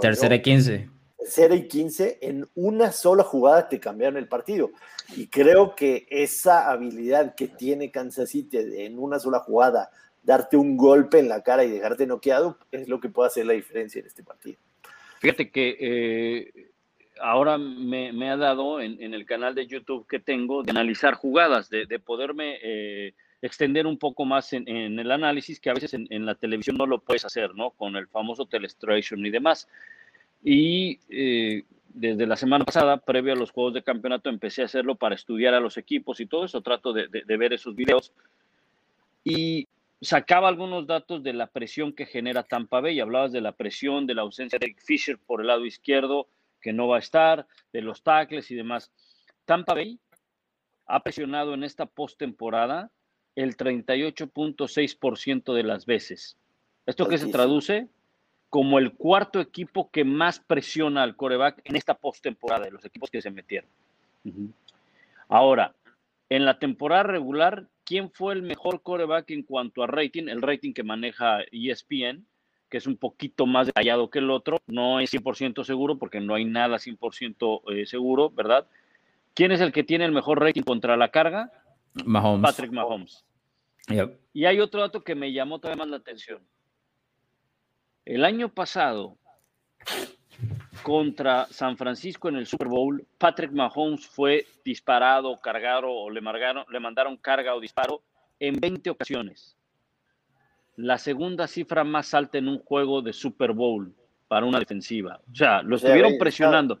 S2: tercera y quince.
S4: Tercera y quince, en una sola jugada te cambiaron el partido. Y creo que esa habilidad que tiene Kansas City en una sola jugada, darte un golpe en la cara y dejarte noqueado, es lo que puede hacer la diferencia en este partido.
S3: Fíjate que eh, ahora me, ha dado en, el canal de YouTube que tengo de analizar jugadas, de, poderme eh, extender un poco más en, el análisis, que a veces en, la televisión no lo puedes hacer, ¿no? Con el famoso telestration y demás. Y eh, desde la semana pasada, previo a los juegos de campeonato, empecé a hacerlo para estudiar a los equipos y todo eso. Trato de, ver esos videos. Y sacaba algunos datos de la presión que genera Tampa Bay. Hablabas de la presión, de la ausencia de Fisher por el lado izquierdo, que no va a estar, de los tackles y demás. Tampa Bay ha presionado en esta postemporada el 38.6% de las veces. ¿Esto qué se traduce? Como el cuarto equipo que más presiona al coreback en esta postemporada, de los equipos que se metieron. Ahora, en la temporada regular, ¿quién fue el mejor coreback en cuanto a rating? El rating que maneja ESPN, que es un poquito más detallado que el otro. No es 100% seguro porque no hay nada 100% eh, seguro, ¿verdad? ¿Quién es el que tiene el mejor rating contra la carga?
S2: Mahomes.
S3: Patrick Mahomes. Y hay otro dato que me llamó todavía más la atención. El año pasado, contra San Francisco en el Super Bowl, Patrick Mahomes fue disparado, cargado o le, le mandaron carga o disparo en 20 ocasiones. La segunda cifra más alta en un juego de Super Bowl para una defensiva. O sea, lo estuvieron presionando.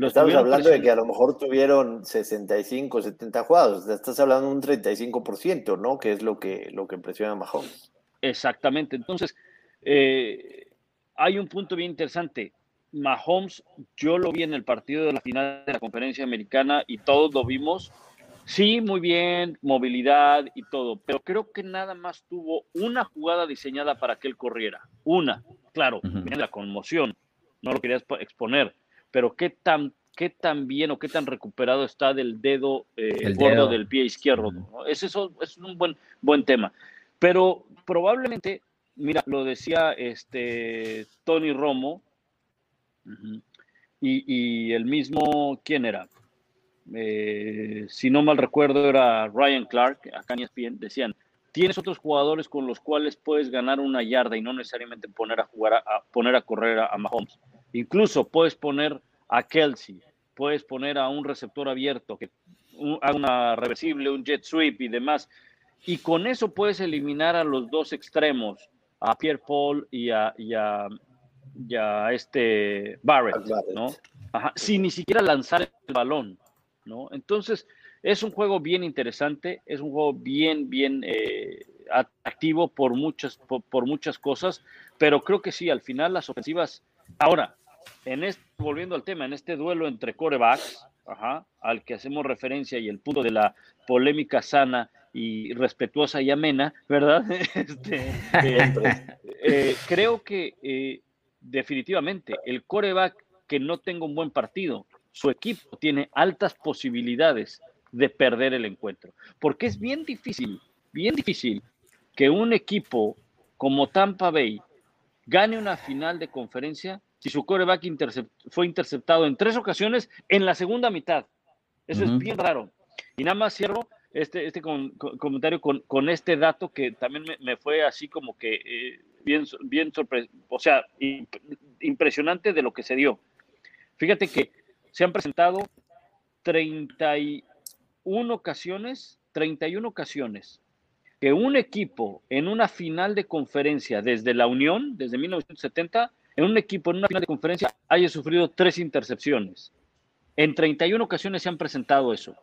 S4: Estamos hablando de que a lo mejor tuvieron 65, 70 jugados. Estás hablando de un 35%, ¿no? Que es lo que, lo que impresiona a Mahomes.
S3: Exactamente. Entonces, eh, hay un punto bien interesante. Mahomes, yo lo vi en el partido de la final de la conferencia americana y todos lo vimos. Sí, muy bien, movilidad y todo, pero creo que nada más tuvo una jugada diseñada para que él corriera. Una, claro, la conmoción, no lo querías exponer, pero qué tan, qué tan bien o qué tan recuperado está del dedo eh, gordo del pie izquierdo. Es, es un buen, buen tema. Pero probablemente, mira, lo decía este Tony Romo, y, el mismo, ¿quién era? Eh, si no mal recuerdo, era Ryan Clark, acá en ESPN, decían, tienes otros jugadores con los cuales puedes ganar una yarda y no necesariamente poner a jugar, a, poner a correr a, Mahomes. Incluso puedes poner a Kelsey, puedes poner a un receptor abierto que haga una reversible, un jet sweep y demás. Y con eso puedes eliminar a los dos extremos, a Pierre Paul y a, ya este Barrett, ¿no? sin ni siquiera lanzar el balón, ¿no? Entonces, es un juego bien interesante, es un juego bien, bien eh, atractivo por muchas, por, muchas cosas, pero creo que sí, al final las ofensivas. Ahora, en este, volviendo al tema, en este duelo entre corebacks, al que hacemos referencia y el punto de la polémica sana y respetuosa y amena, ¿verdad? Este, eh, eh, creo que definitivamente, el coreback que no tenga un buen partido, su equipo tiene altas posibilidades de perder el encuentro. Porque es bien difícil, bien difícil que un equipo como Tampa Bay gane una final de conferencia si su coreback fue interceptado en tres ocasiones en la segunda mitad. Eso es bien raro. Y nada más cierro este, este comentario con, este dato que también me, fue así como que eh, bien, bien o sea, impresionante de lo que se dio. Fíjate que se han presentado 31 ocasiones, 31 ocasiones que un equipo en una final de conferencia desde la Unión, desde 1970, en un equipo en una final de conferencia haya sufrido tres intercepciones. En 31 ocasiones se han presentado eso.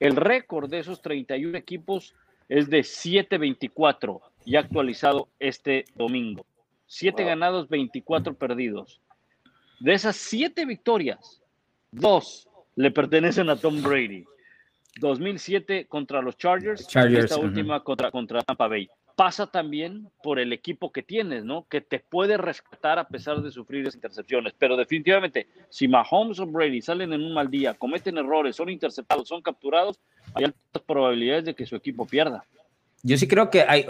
S3: El récord de esos 31 equipos es de 7-24 y actualizado este domingo. 7 ganados, 24 perdidos. De esas 7 victorias, dos le pertenecen a Tom Brady. 2007 contra los Chargers, y esta última contra, contra Tampa Bay pasa también por el equipo que tienes, ¿no? Que te puede rescatar a pesar de sufrir esas intercepciones. Pero definitivamente, si Mahomes o Brady salen en un mal día, cometen errores, son interceptados, son capturados, hay altas probabilidades de que su equipo pierda.
S2: Yo sí creo que hay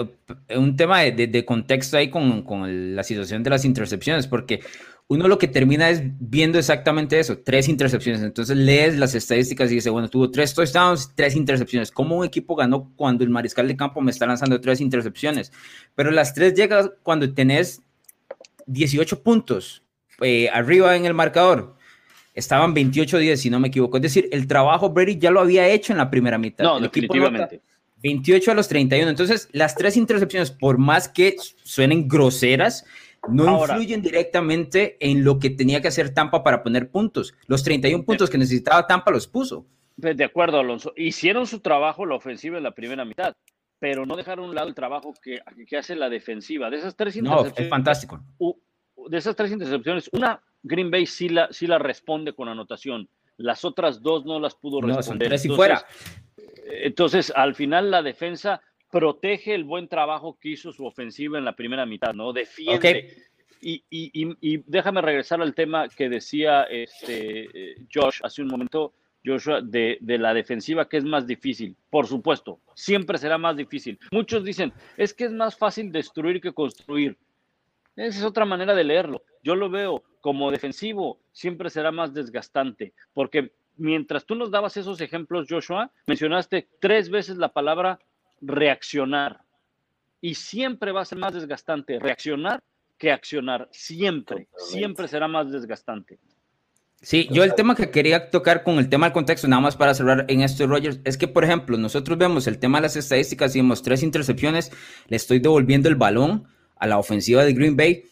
S2: un tema de, contexto ahí con, con, la situación de las intercepciones, porque uno lo que termina es viendo exactamente eso, tres intercepciones. Entonces lees las estadísticas y dice, bueno, tuvo tres touchdowns, tres intercepciones. ¿Cómo un equipo ganó cuando el mariscal de campo me está lanzando tres intercepciones? Pero las tres llegan cuando tenés 18 puntos eh, arriba en el marcador. Estaban 28-10, si no me equivoco. Es decir, el trabajo Brady ya lo había hecho en la primera mitad.
S3: No, definitivamente.
S2: 28 a los 31. Entonces, las tres intercepciones, por más que suenen groseras, no influyen directamente en lo que tenía que hacer Tampa para poner puntos. Los 31 puntos que necesitaba Tampa los puso.
S3: De acuerdo, Alonso. Hicieron su trabajo la ofensiva en la primera mitad, pero no dejaron a un lado el trabajo que, que hace la defensiva. De esas tres
S2: intercepciones. No, es fantástico.
S3: De esas tres intercepciones, una Green Bay sí la, sí la responde con anotación. Las otras dos no las pudo responder. No, son
S2: tres y fuera.
S3: Entonces, al final la defensa protege el buen trabajo que hizo su ofensiva en la primera mitad, ¿no? Defiende. Y, y, déjame regresar al tema que decía este, eh, Josh hace un momento, Joshua, de, de, la defensiva que es más difícil. Por supuesto, siempre será más difícil. Muchos dicen, es que es más fácil destruir que construir. Esa es otra manera de leerlo. Yo lo veo como defensivo, siempre será más desgastante, porque mientras tú nos dabas esos ejemplos, Joshua, mencionaste tres veces la palabra reaccionar. Y siempre va a ser más desgastante reaccionar que accionar. Siempre, siempre será más desgastante.
S2: Sí, yo el tema que quería tocar con el tema del contexto, nada más para cerrar en esto, Rogers, es que, por ejemplo, nosotros vemos el tema de las estadísticas y vemos tres intercepciones, le estoy devolviendo el balón a la ofensiva de Green Bay,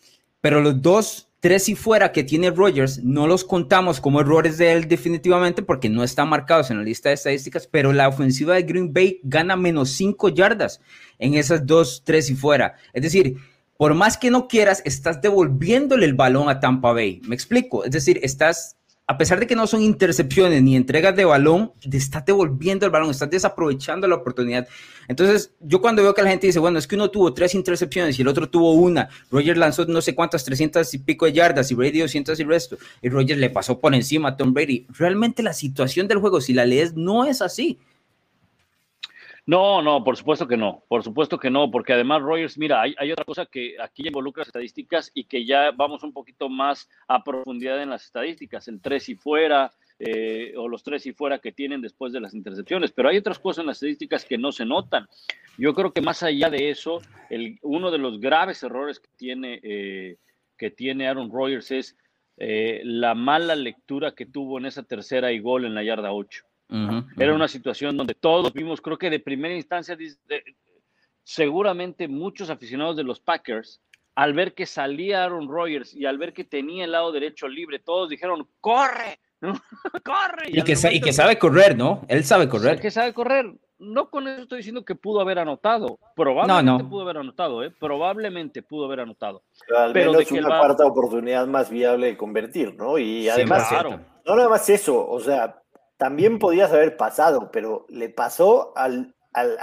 S2: pero los dos tres y fuera que tiene Rogers, no los contamos como errores de él definitivamente porque no están marcados en la lista de estadísticas, pero la ofensiva de Green Bay gana menos cinco yardas en esas dos, tres y fuera. Es decir, por más que no quieras, estás devolviéndole el balón a Tampa Bay. ¿Me explico? Es decir, estás a pesar de que no son intercepciones ni entregas de balón, te estás devolviendo el balón, estás desaprovechando la oportunidad. Entonces, yo cuando veo que la gente dice, bueno, es que uno tuvo tres intercepciones y el otro tuvo una, Roger lanzó no sé cuántas, 300 y pico de yardas y Brady 200 y resto, y Roger le pasó por encima a Tom Brady. Realmente la situación del juego, si la lees, no es así.
S3: No, no, por supuesto que no, por supuesto que no, porque además Rogers, mira, hay, otra cosa que aquí involucra estadísticas y que ya vamos un poquito más a profundidad en las estadísticas, el tres y fuera eh, o los tres y fuera que tienen después de las intercepciones, pero hay otras cosas en las estadísticas que no se notan. Yo creo que más allá de eso, el, uno de los graves errores que tiene, eh, que tiene Aaron Rodgers es eh, la mala lectura que tuvo en esa tercera y gol en la yarda 8 era una situación donde todos vimos, creo que de primera instancia, seguramente muchos aficionados de los Packers, al ver que salía Aaron Rodgers y al ver que tenía el lado derecho libre, todos dijeron, corre, corre.
S2: Y, que, y que sabe correr, ¿no? Él sabe correr.
S3: Que sabe correr. No con eso estoy diciendo que pudo haber anotado. Probablemente pudo haber anotado, ¿eh? Probablemente pudo haber anotado.
S4: Pero, de que una cuarta oportunidad más viable de convertir, ¿no? Y además, no nada más eso, o sea, también podías haber pasado, pero le pasó al, al,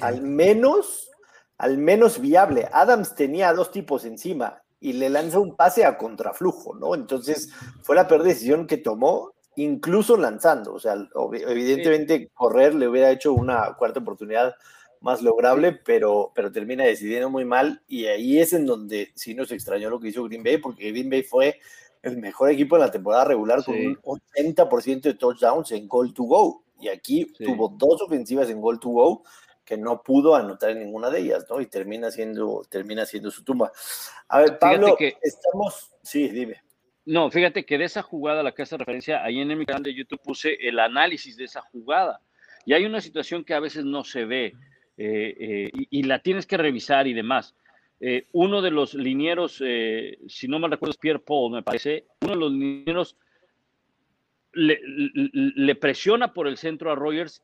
S4: al, menos al menos viable. Adams tenía dos tipos encima y le lanza un pase a contraflujo, ¿no? Entonces fue la peor decisión que tomó, incluso lanzando. O sea, evidentemente correr le hubiera hecho una cuarta oportunidad más lograble, pero, pero termina decidiendo muy mal y ahí es en donde sí nos extrañó lo que hizo Green Bay, porque Green Bay fue el mejor equipo en la temporada regular con un 80% de touchdowns en goal to go. Y aquí tuvo dos ofensivas en goal to go que no pudo anotar en ninguna de ellas, ¿no? Y termina siendo, termina siendo su tumba. A ver, Pablo, que, estamos. Sí, dime.
S3: No, fíjate que de esa jugada a la que hace referencia, ahí en mi canal de YouTube puse el análisis de esa jugada. Y hay una situación que a veces no se ve eh, eh, y, y, la tienes que revisar y demás. Eh, uno de los linieros, eh, si no me recuerdo es Pierre Paul, me parece, uno de los linieros le, presiona por el centro a Rogers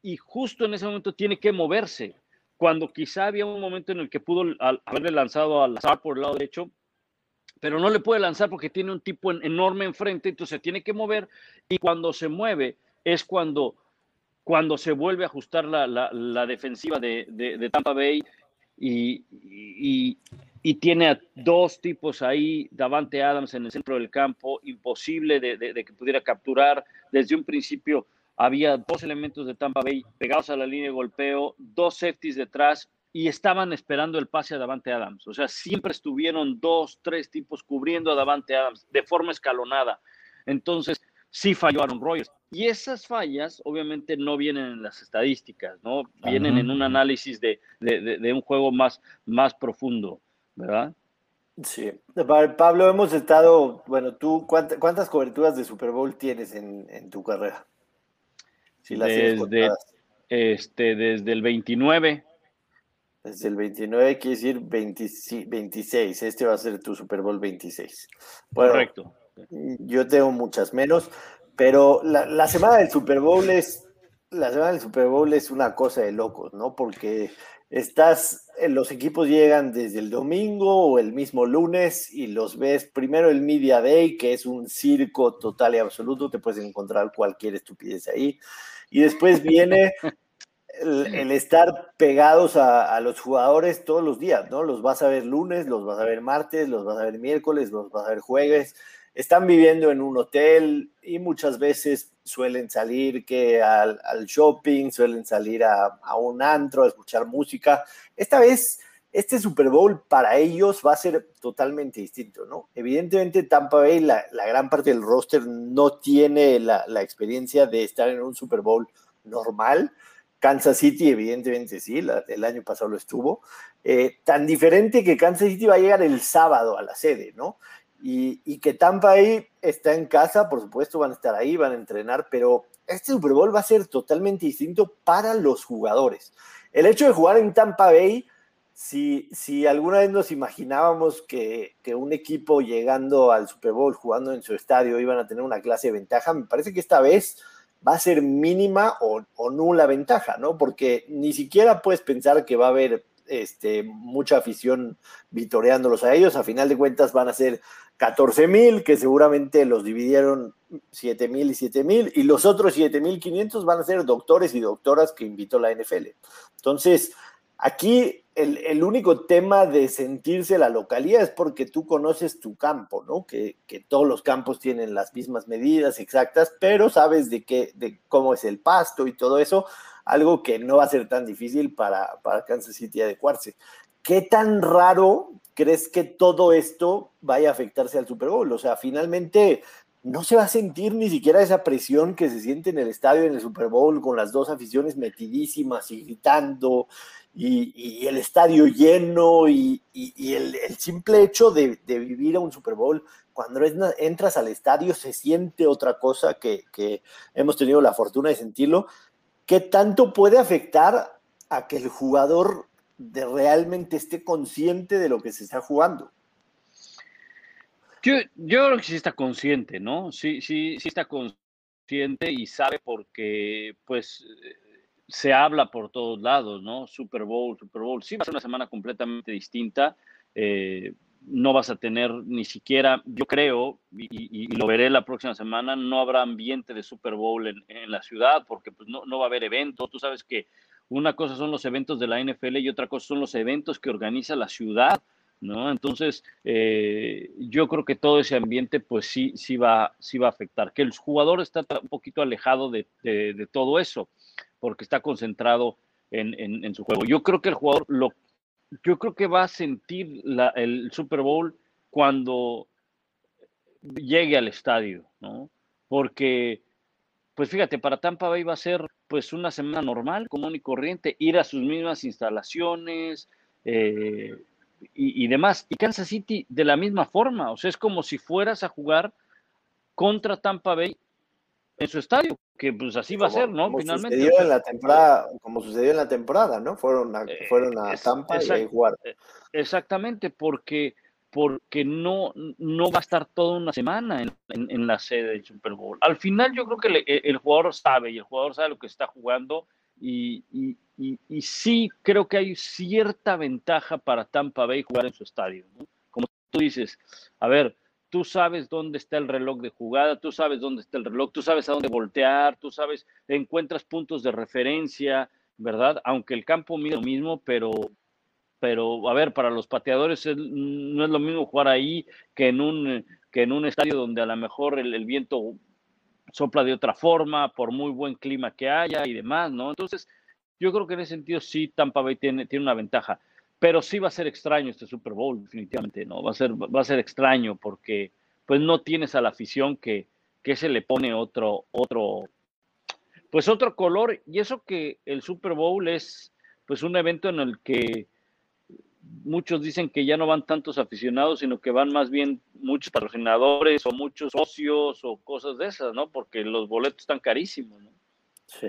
S3: y justo en ese momento tiene que moverse, cuando quizá había un momento en el que pudo haberle lanzado al azar por el lado derecho, pero no le puede lanzar porque tiene un tipo enorme enfrente, entonces tiene que mover y cuando se mueve es cuando, cuando se vuelve a ajustar la, defensiva de, de Tampa Bay y, tiene a dos tipos ahí, Davante Adams en el centro del campo, imposible de, que pudiera capturar. Desde un principio había dos elementos de Tampa Bay pegados a la línea de golpeo, dos safeties detrás y estaban esperando el pase a Davante Adams. O sea, siempre estuvieron dos, tres tipos cubriendo a Davante Adams de forma escalonada. Entonces, sí falló Aaron Rodgers. Y esas fallas obviamente no vienen en las estadísticas, ¿no? Vienen en un análisis de, un juego más, más profundo, ¿verdad?
S4: Sí. Pablo, hemos estado, bueno, tú, ¿cuántas, coberturas de Super Bowl tienes en, tu carrera?
S3: Si las desde, este, desde el 29.
S4: Desde el 29 quiere decir 26. Este va a ser tu Super Bowl 26.
S3: Correcto.
S4: Yo tengo muchas menos, pero la, semana del Super Bowl es la semana del Super Bowl es una cosa de locos, ¿no? Porque estás, eh, los equipos llegan desde el domingo o el mismo lunes y los ves primero el Media Day, que es un circo total y absoluto, te puedes encontrar cualquier estupidez ahí. Y después viene el, estar pegados a, a, los jugadores todos los días, ¿no? Los vas a ver lunes, los vas a ver martes, los vas a ver miércoles, los vas a ver jueves están viviendo en un hotel y muchas veces suelen salir que al, shopping, suelen salir a, un antro a escuchar música. Esta vez, este Super Bowl para ellos va a ser totalmente distinto, ¿no? Evidentemente Tampa Bay, la, gran parte del roster no tiene la, experiencia de estar en un Super Bowl normal. Kansas City, evidentemente sí, el año pasado lo estuvo. Eh, tan diferente que Kansas City va a llegar el sábado a la sede, ¿no? Y, que Tampa ahí está en casa, por supuesto, van a estar ahí, van a entrenar, pero este Super Bowl va a ser totalmente distinto para los jugadores. El hecho de jugar en Tampa Bay, si, alguna vez nos imaginábamos que, un equipo llegando al Super Bowl, jugando en su estadio, iban a tener una clase de ventaja, me parece que esta vez va a ser mínima o, o, nula ventaja, ¿no? Porque ni siquiera puedes pensar que va a haber este, mucha afición vitoreándolos a ellos. A final de cuentas van a ser 14 mil, que seguramente los dividieron 7 mil y 7 mil, y los otros 7 mil 500 van a ser doctores y doctoras que invitó la NFL. Entonces, aquí el, único tema de sentirse la localidad es porque tú conoces tu campo, ¿no? Que, todos los campos tienen las mismas medidas exactas, pero sabes de, qué, de cómo es el pasto y todo eso, algo que no va a ser tan difícil para, para Kansas City adecuarse. ¿Qué tan raro crees que todo esto vaya a afectarse al Super Bowl? O sea, finalmente no se va a sentir ni siquiera esa presión que se siente en el estadio en el Super Bowl con las dos aficiones metidísimas y gritando y, el estadio lleno y, el, simple hecho de, vivir a un Super Bowl, cuando entras al estadio se siente otra cosa que, que hemos tenido la fortuna de sentirlo. ¿Qué tanto puede afectar a que el jugador de realmente esté consciente de lo que se está jugando?
S3: Yo, yo creo que sí está consciente, ¿no? Sí, sí, sí está consciente y sabe porque, pues, se habla por todos lados, ¿no? Super Bowl, Super Bowl. Sí va a ser una semana completamente distinta. Eh, no vas a tener ni siquiera, yo creo, y, lo veré la próxima semana, no habrá ambiente de Super Bowl en, en la ciudad porque pues, no, no va a haber eventos. Tú sabes que una cosa son los eventos de la NFL y otra cosa son los eventos que organiza la ciudad, ¿no? Entonces, eh, yo creo que todo ese ambiente, pues sí, sí va, sí va a afectar. Que el jugador está un poquito alejado de, todo eso, porque está concentrado en, su juego. Yo creo que el jugador lo, yo creo que va a sentir el Super Bowl cuando llegue al estadio, ¿no? Porque pues fíjate, para Tampa Bay va a ser pues una semana normal, común y corriente, ir a sus mismas instalaciones eh, y, demás. Y Kansas City de la misma forma, o sea, es como si fueras a jugar contra Tampa Bay en su estadio, que pues así va a ser, ¿no?
S4: Finalmente. Sucedió en la temporada, como sucedió en la temporada, ¿no? Fueron a, eh, fueron a Tampa y a jugar. Eh,
S3: exactamente, porque porque no, no va a estar toda una semana en, la sede del Super Bowl. Al final yo creo que e, el, jugador sabe y el jugador sabe lo que está jugando y, y, sí creo que hay cierta ventaja para Tampa Bay jugar en su estadio. Como tú dices, a ver, tú sabes dónde está el reloj de jugada, tú sabes dónde está el reloj, tú sabes a dónde voltear, tú sabes, encuentras puntos de referencia, ¿verdad? Aunque el campo mide lo mismo, pero, pero a ver, para los pateadores no es lo mismo jugar ahí que en un, que en un estadio donde a lo mejor el, viento sopla de otra forma, por muy buen clima que haya y demás, ¿no? Entonces, yo creo que en ese sentido sí Tampa Bay tiene, tiene una ventaja, pero sí va a ser extraño este Super Bowl, definitivamente, ¿no? Va a ser, va a ser extraño porque pues no tienes a la afición que, que se le pone otro, otro, pues otro color, y eso que el Super Bowl es pues un evento en el que muchos dicen que ya no van tantos aficionados, sino que van más bien muchos patrocinadores o muchos socios o cosas de esas, ¿no? Porque los boletos están carísimos, ¿no?
S4: Sí,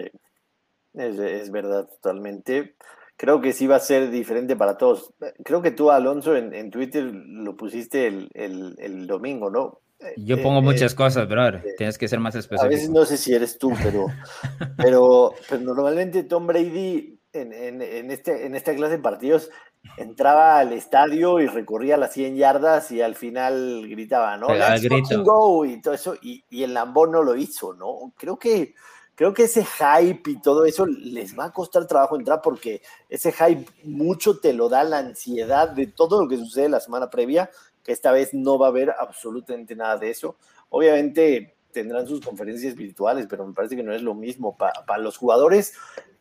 S4: es, verdad, totalmente. Creo que sí va a ser diferente para todos. Creo que tú, Alonso, en, Twitter lo pusiste el, domingo, ¿no?
S2: Yo pongo eh, muchas cosas, pero tienes que ser más específico.
S4: A veces no sé si eres tú, pero, pero, pero normalmente Tom Brady en, en, este, en esta clase de partidos entraba al estadio y recorría las 100 yardas y al final gritaba, ¿no? Let's go y todo eso, y, y, el Lambón no lo hizo, ¿no? Creo que, creo que ese hype y todo eso les va a costar trabajo entrar porque ese hype mucho te lo da la ansiedad de todo lo que sucede la semana previa, que esta vez no va a haber absolutamente nada de eso. Obviamente tendrán sus conferencias virtuales, pero me parece que no es lo mismo. Para los jugadores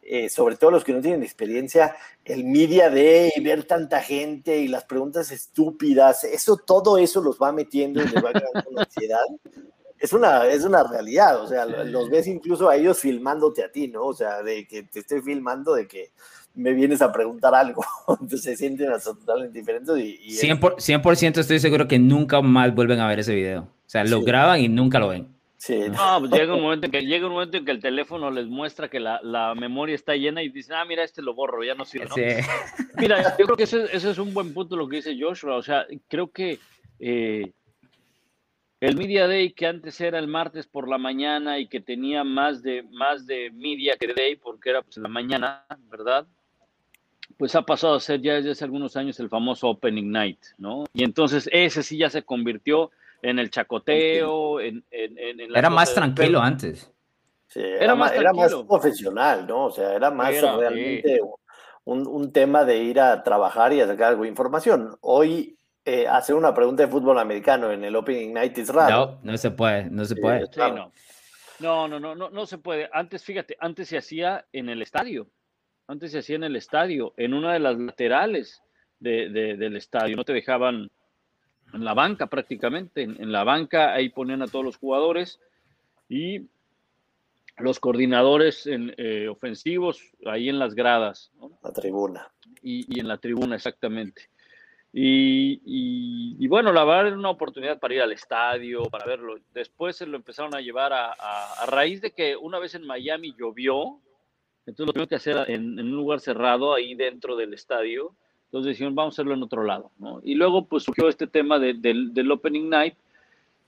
S4: eh, sobre todo los que no tienen experiencia, el media de ver tanta gente y las preguntas estúpidas, eso, todo eso los va metiendo y les va creando ansiedad. Es una, es una realidad, o sea, los ves incluso a ellos filmándote a ti, ¿no? O sea, de que te estoy filmando, de que me vienes a preguntar algo, entonces se sienten totalmente diferentes. Y, y
S2: 100%, estoy seguro que nunca más vuelven a ver ese video. O sea, lo graban y nunca lo ven.
S3: No, pues llega un momento en que llega un momento en que el teléfono les muestra que la, memoria está llena y dicen, ah, mira, este lo borro, ya no sirve, ¿no? Mira, yo creo que ese, es un buen punto lo que dice Joshua. O sea, creo que eh, el Media Day, que antes era el martes por la mañana y que tenía más de, más de media que day, porque era pues en la mañana, ¿verdad? pues ha pasado a ser ya desde hace algunos años el famoso Opening Night, ¿no? Y entonces ese sí ya se convirtió en el chacoteo, en,
S2: Era más tranquilo antes.
S4: era, más, era, más, profesional, ¿no? O sea, era más realmente un, tema de ir a trabajar y a sacar algo de información. Hoy eh, hacer una pregunta de fútbol americano en el Opening Night es raro.
S2: No, no se puede, no se puede.
S3: no. no, no, no, no, se puede. Antes, fíjate, antes se hacía en el estadio. Antes se hacía en el estadio, en una de las laterales del estadio. No te dejaban en la banca prácticamente. En, la banca ahí ponían a todos los jugadores y los coordinadores en, eh, ofensivos ahí en las gradas.
S4: La tribuna.
S3: Y, en la tribuna, exactamente. Y, bueno, la verdad era una oportunidad para ir al estadio, para verlo. Después se lo empezaron a llevar a, a, raíz de que una vez en Miami llovió, entonces lo tuvieron que hacer en, en, un lugar cerrado ahí dentro del estadio entonces dijeron, vamos a hacerlo en otro lado, ¿no? Y luego pues surgió este tema del Opening Night,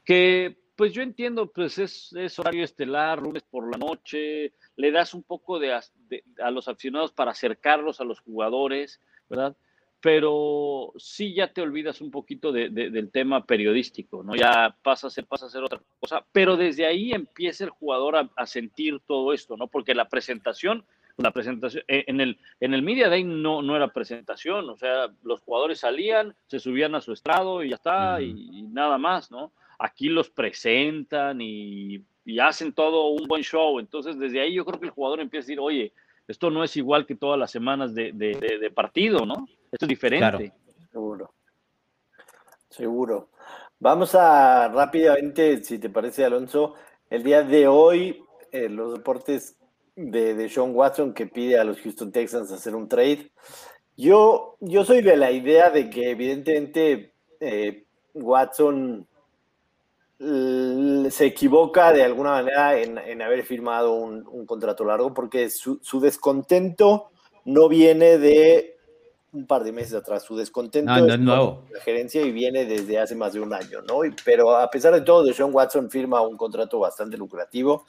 S3: que pues yo entiendo, pues es, es, horario estelar, lunes por la noche, le das un poco de, a los aficionados para acercarlos a los jugadores, ¿verdad? Pero sí ya te olvidas un poquito del tema periodístico, ¿no? Ya pasa a ser, pasa a ser otra cosa, pero desde ahí empieza el jugador a, a sentir todo esto, ¿no? Porque la presentación la presentación, eh, en el, en el Media Day no, no era presentación, o sea, los jugadores salían, se subían a su estrado y ya está, y, nada más, ¿no? Aquí los presentan y, hacen todo un buen show, entonces desde ahí yo creo que el jugador empieza a decir, oye, esto no es igual que todas las semanas de, partido, ¿no? Esto es diferente.
S4: Seguro. Seguro. Vamos a rápidamente, si te parece, Alonso, el día de hoy, eh, los deportes de, de Sean Watson que pide a los Houston Texans hacer un trade. Yo, yo soy de la idea de que evidentemente eh, Watson se equivoca de alguna manera en, haber firmado un, contrato largo porque su, descontento no viene de un par de meses atrás, su descontento
S2: es
S4: la gerencia y viene desde hace más de un año, ¿no? Pero a pesar de todo, Sean Watson firma un contrato bastante lucrativo.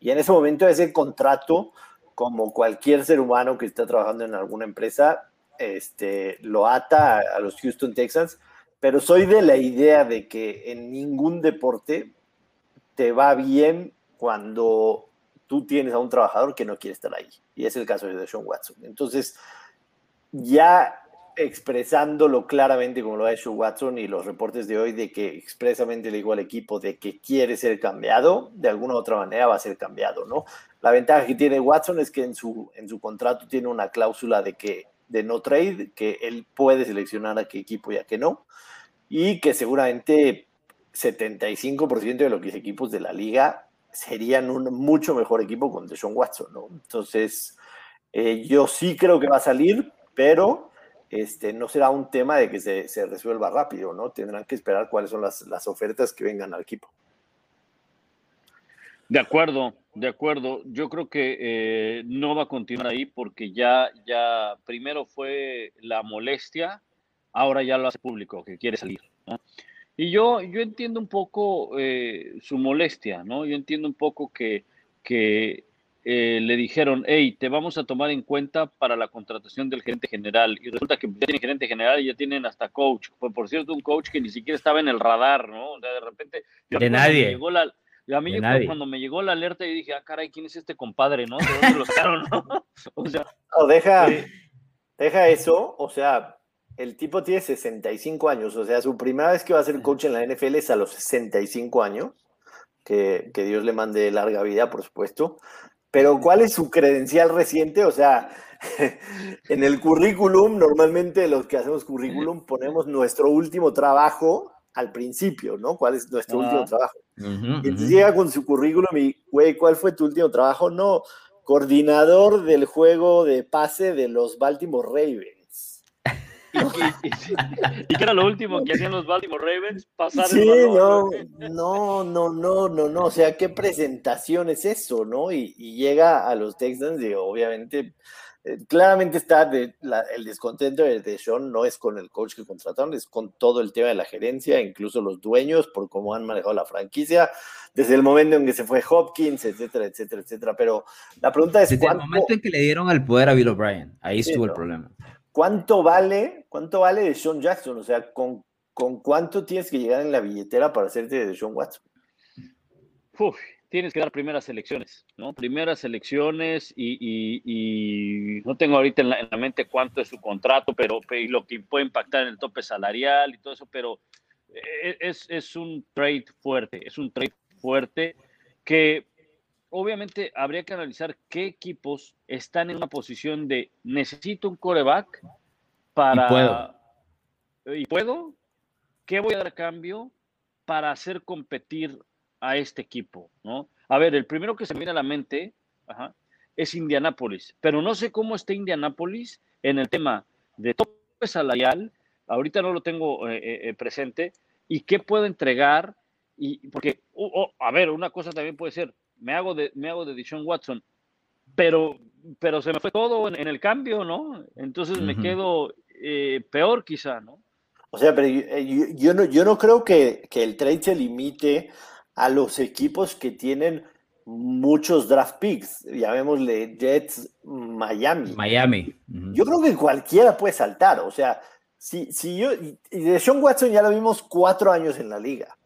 S4: Y en ese momento ese contrato, como cualquier ser humano que está trabajando en alguna empresa, este, lo ata a, los Houston Texans, pero soy de la idea de que en ningún deporte te va bien cuando tú tienes a un trabajador que no quiere estar ahí. Y es el caso de Sean Watson. Entonces, ya expresándolo claramente como lo ha hecho Watson y los reportes de hoy de que expresamente le dijo al equipo de que quiere ser cambiado, de alguna u otra manera va a ser cambiado, ¿no? La ventaja que tiene Watson es que en su, en su contrato tiene una cláusula de que de no trade, que él puede seleccionar a qué equipo y a qué no, y que seguramente 75% de los equipos de la liga serían un mucho mejor equipo con Deshaun Watson, ¿no? Entonces, eh, yo sí creo que va a salir, pero este, no será un tema de que se, resuelva rápido, ¿no? Tendrán que esperar cuáles son las, ofertas que vengan al equipo.
S3: De acuerdo, de acuerdo. Yo creo que eh, no va a continuar ahí porque ya, ya primero fue la molestia, ahora ya lo hace público, que quiere salir. Y yo, yo entiendo un poco eh, su molestia, ¿no? Yo entiendo un poco que, que eh, le dijeron, hey, te vamos a tomar en cuenta para la contratación del gerente general. Y resulta que ya tienen gerente general y ya tienen hasta coach. Por, por cierto, un coach que ni siquiera estaba en el radar, ¿no? O sea, de repente...
S2: De nadie.
S3: Llegó la, a mí cuando me llegó la alerta, yo dije, ah, caray, ¿quién es este compadre, no? ¿De dónde lo sacaron, no?
S4: O sea... deja, eh, deja eso, o sea, el tipo tiene 65 años, o sea, su primera vez que va a ser coach en la NFL es a los 65 años. Que, que, Dios le mande larga vida, por supuesto. Pero ¿cuál es su credencial reciente? O sea, en el currículum, normalmente los que hacemos currículum ponemos nuestro último trabajo al principio, ¿no? ¿Cuál es nuestro último trabajo? y entonces llega con su currículum y, güey, ¿cuál fue tu último trabajo? No, coordinador del juego de pase de los Baltimore Ravens.
S3: y, que era lo último que hacían los Baltimore Ravens, pasar
S4: sí, no, no, no, no, no, no, o sea, qué presentación es eso, ¿no? Y, llega a los Texans y obviamente, eh, claramente está de, el descontento de, de, Sean, no es con el coach que contrataron, es con todo el tema de la gerencia, incluso los dueños, por cómo han manejado la franquicia, desde el momento en que se fue Hopkins, etcétera, etcétera, etcétera, pero la pregunta es...
S2: Desde el momento en que le dieron el poder a Bill O'Brien, ahí estuvo el problema.
S4: ¿Cuánto vale, cuánto vale de Sean Jackson? O sea, ¿con, ¿con cuánto tienes que llegar en la billetera para hacerte de Sean Watson?
S3: Tienes que dar primeras elecciones, ¿no? Primeras elecciones y, no tengo ahorita en la, mente cuánto es su contrato, pero y lo que puede impactar en el tope salarial y todo eso, pero e, es, es un trade fuerte, es un trade fuerte que obviamente habría que analizar qué equipos están en una posición de necesito un coreback para...
S2: Y puedo.
S3: ¿Y puedo? ¿Qué voy a dar a cambio para hacer competir a este equipo? ¿no? A ver, el primero que se me viene a la mente es Indianápolis, pero no sé cómo está Indianápolis en el tema de tope salarial, ahorita no lo tengo eh, eh, eh, presente, y qué puedo entregar, y porque, a ver, una cosa también puede ser, me hago de, me hago de Dishon Watson, pero, pero se me fue todo en, el cambio, ¿no? Entonces me quedo peor quizá, ¿no?
S4: O sea, pero yo, no, yo no creo que, que el trade se limite a los equipos que tienen muchos draft picks, llamémosle Jets, Miami.
S2: Miami.
S4: Yo creo que cualquiera puede saltar, o sea, si, si yo, y de Sean Watson ya lo vimos cuatro años en la liga.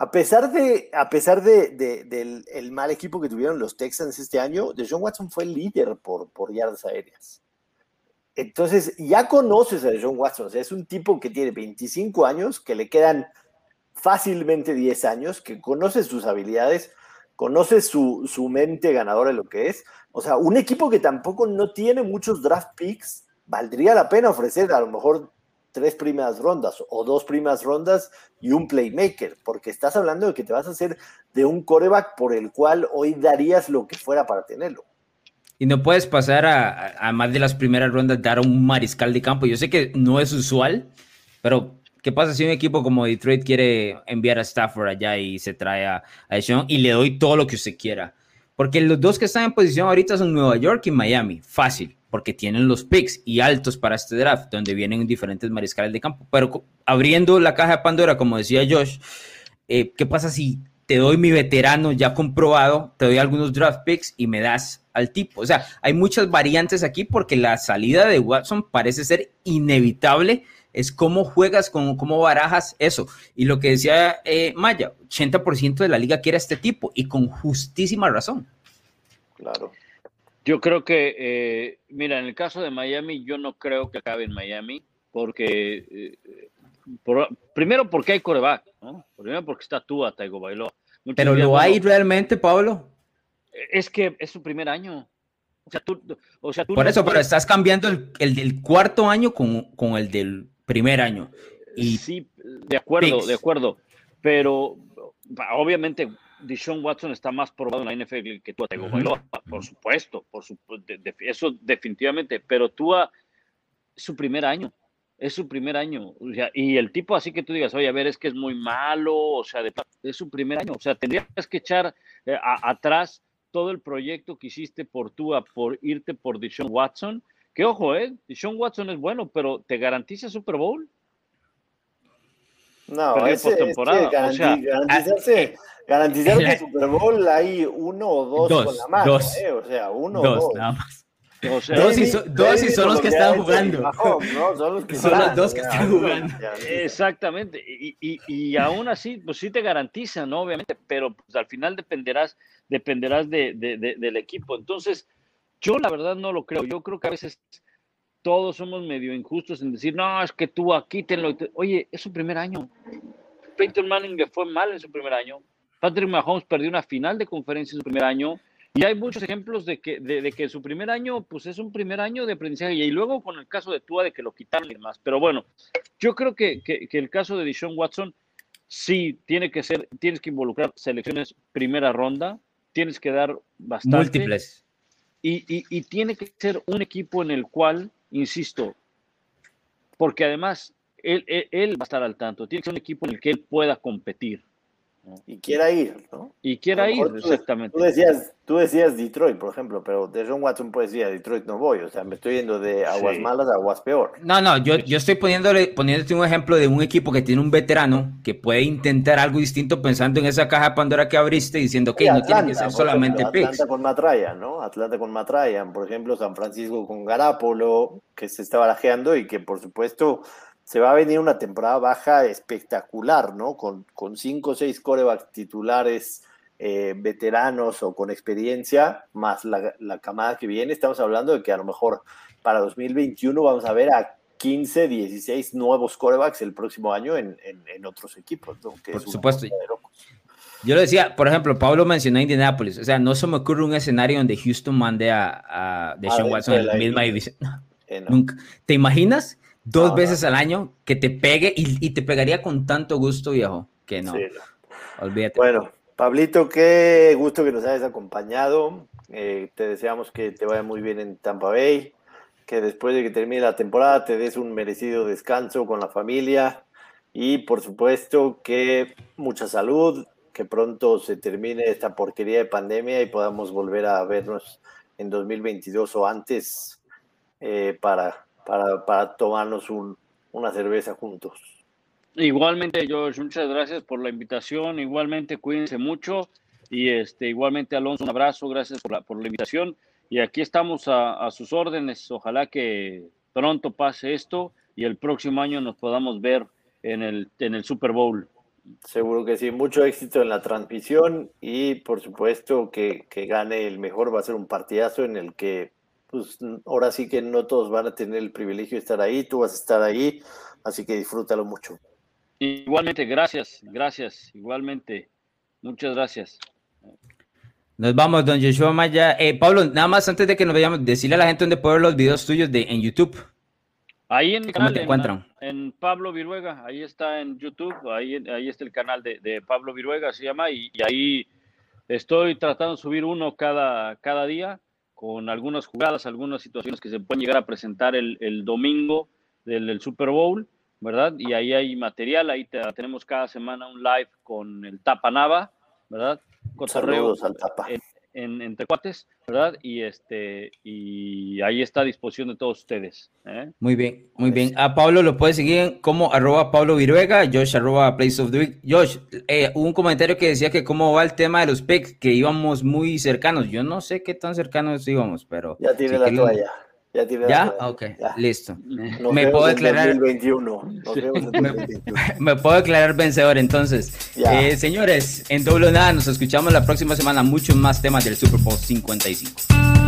S4: A pesar de, a pesar de, del el mal equipo que tuvieron los Texans este año, de Sean Watson fue el líder por, por yardas aéreas. Entonces, ya conoces a Sean Watson, o sea, es un tipo que tiene 25 años, que le quedan fácilmente 10 años, que conoce sus habilidades, conoce su, su mente ganadora de lo que es. O sea, un equipo que tampoco no tiene muchos draft picks, valdría la pena ofrecer a lo mejor tres primeras rondas o dos primeras rondas y un playmaker, porque estás hablando de que te vas a hacer de un coreback por el cual hoy darías lo que fuera para tenerlo.
S2: Y no puedes pasar a, a más de las primeras rondas dar un mariscal de campo. Yo sé que no es usual, pero ¿Qué pasa si un equipo como Detroit quiere enviar a Stafford allá y se trae a, a Sean y le doy todo lo que usted quiera? Porque los dos que están en posición ahorita son Nueva York y Miami. Fácil, porque tienen los picks y altos para este draft, donde vienen diferentes mariscales de campo. Pero abriendo la caja de Pandora, como decía Josh, eh, ¿qué pasa si te doy mi veterano ya comprobado, te doy algunos draft picks y me das al tipo? O sea, hay muchas variantes aquí porque la salida de Watson parece ser inevitable es cómo juegas, cómo, cómo barajas eso. Y lo que decía eh, Maya, 80% de la liga quiere a este tipo y con justísima razón.
S4: Claro.
S3: Yo creo que, eh, mira, en el caso de Miami, yo no creo que acabe en Miami, porque, eh, primero porque hay coreback, ¿no? Primero porque está tú a Taigo Bailó.
S2: Pero lo hay realmente, Pablo.
S3: Es que es su primer año. O sea, tú, o sea, tú
S2: Por eso, pero estás cambiando el, el, del cuarto año con, con el del primer año. Y
S3: sí, de acuerdo, de acuerdo. Pero obviamente Deshaun Watson está más probado en la NFL que tú, por supuesto, por eso definitivamente, pero tú es su primer año, es su primer año, y el tipo así que tú digas, oye, a ver, es que es muy malo, o sea, es su primer año, o sea, tendrías que echar eh, atrás todo el proyecto que hiciste por tú, por irte por Deshaun Watson, que ojo, ¿eh? Sean Watson es bueno, pero ¿te garantiza Super Bowl?
S4: No, es garantizarse, garantizar que Super Bowl hay uno o dos, con la mano, dos, ¿eh? O sea, uno
S2: dos,
S4: o dos.
S2: Nada más. O sea, dos, y, dos y son los que están jugando. ¿no? Son los que son los dos que están jugando.
S3: Exactamente. Y, y, y, aún así, pues sí te garantizan, ¿no? Obviamente, pero pues, al final dependerás, dependerás de, de, de, del equipo. Entonces, yo la verdad no lo creo. Yo creo que a veces todos somos medio injustos en decir, no, es que tú aquí tenlo. Oye, es su primer año. Peyton Manning le fue mal en su primer año. Patrick Mahomes perdió una final de conferencia en su primer año. Y hay muchos ejemplos de que, de, que su primer año, pues es un primer año de aprendizaje. Y luego con el caso de Tua, de que lo quitaron y demás. Pero bueno, yo creo que, que, que el caso de Deshaun Watson, sí, tiene que ser, tienes que involucrar selecciones primera ronda, tienes que dar bastante.
S2: Múltiples
S3: y, tiene que ser un equipo en el cual, insisto, porque además él, va a estar al tanto, tiene que ser un equipo en el que él pueda competir.
S4: Y quiera ir, ¿no?
S3: Y quiera ir, exactamente.
S4: Tú decías, tú decías Detroit, por ejemplo, pero de John Watson puede decir a Detroit no voy, o sea, me estoy yendo de aguas malas a aguas peor.
S2: No, no, yo, yo estoy poniéndole, poniéndote un ejemplo de un equipo que tiene un veterano que puede intentar algo distinto pensando en esa caja de Pandora que abriste diciendo que no tiene que ser solamente
S4: Atlanta con Matrayan, ¿no? Atlanta con Matrayan, por ejemplo, San Francisco con Garapolo, que se está barajeando y que por supuesto se va a venir una temporada baja espectacular, ¿no? Con, con cinco o seis corebacks titulares eh, veteranos o con experiencia, más la, camada que viene. Estamos hablando de que a lo mejor para 2021 vamos a ver a 15, 16 nuevos corebacks el próximo año en, otros equipos, ¿no?
S2: por supuesto. Yo lo decía, por ejemplo, Pablo mencionó Indianapolis. O sea, no se me ocurre un escenario donde Houston mande a, a Deshaun Watson en la misma división. Eh, Nunca. ¿Te imaginas? Dos veces al año que te pegue y, te pegaría con tanto gusto, viejo, que no. Olvídate.
S4: Bueno, Pablito, qué gusto que nos hayas acompañado. Eh, te deseamos que te vaya muy bien en Tampa Bay, que después de que termine la temporada te des un merecido descanso con la familia y por supuesto que mucha salud, que pronto se termine esta porquería de pandemia y podamos volver a vernos en 2022 o antes eh, para para, para tomarnos un, una cerveza juntos.
S3: Igualmente, George, muchas gracias por la invitación. Igualmente, cuídense mucho. Y este, igualmente, Alonso, un abrazo. Gracias por la, por la invitación. Y aquí estamos a, a, sus órdenes. Ojalá que pronto pase esto y el próximo año nos podamos ver en el, en el Super Bowl.
S4: Seguro que sí. Mucho éxito en la transmisión y, por supuesto, que, que gane el mejor. Va a ser un partidazo en el que pues ahora sí que no todos van a tener el privilegio de estar ahí, tú vas a estar ahí, así que disfrútalo mucho.
S3: Igualmente, gracias, gracias, igualmente, muchas gracias.
S2: Nos vamos, don Joshua Maya. Eh, Pablo, nada más antes de que nos vayamos, decirle a la gente dónde puede ver los videos tuyos de, en YouTube.
S3: Ahí en mi canal, encuentran? En, Pablo Viruega, ahí está en YouTube, ahí, ahí está el canal de, Pablo Viruega, se llama, y, y, ahí estoy tratando de subir uno cada, cada día con algunas jugadas, algunas situaciones que se pueden llegar a presentar el, domingo del, Super Bowl, ¿verdad? Y ahí hay material, ahí tenemos cada semana un live con el Tapa Nava, ¿verdad?
S4: Saludos al Tapa
S3: en, entre cuates, ¿verdad? Y este y ahí está a disposición de todos ustedes. ¿eh?
S2: Muy bien, muy bien. A Pablo lo puedes seguir como arroba Pablo Viruega, Josh arroba Place of the Week. Josh, eh, un comentario que decía que cómo va el tema de los picks, que íbamos muy cercanos. Yo no sé qué tan cercanos íbamos, pero...
S4: Ya tiene la toalla.
S2: Ya, tiene ¿Ya? ok, listo. me puedo declarar. me, puedo declarar vencedor entonces. Eh, señores, en doble nada nos escuchamos la próxima semana. Muchos más temas del Super Bowl 55.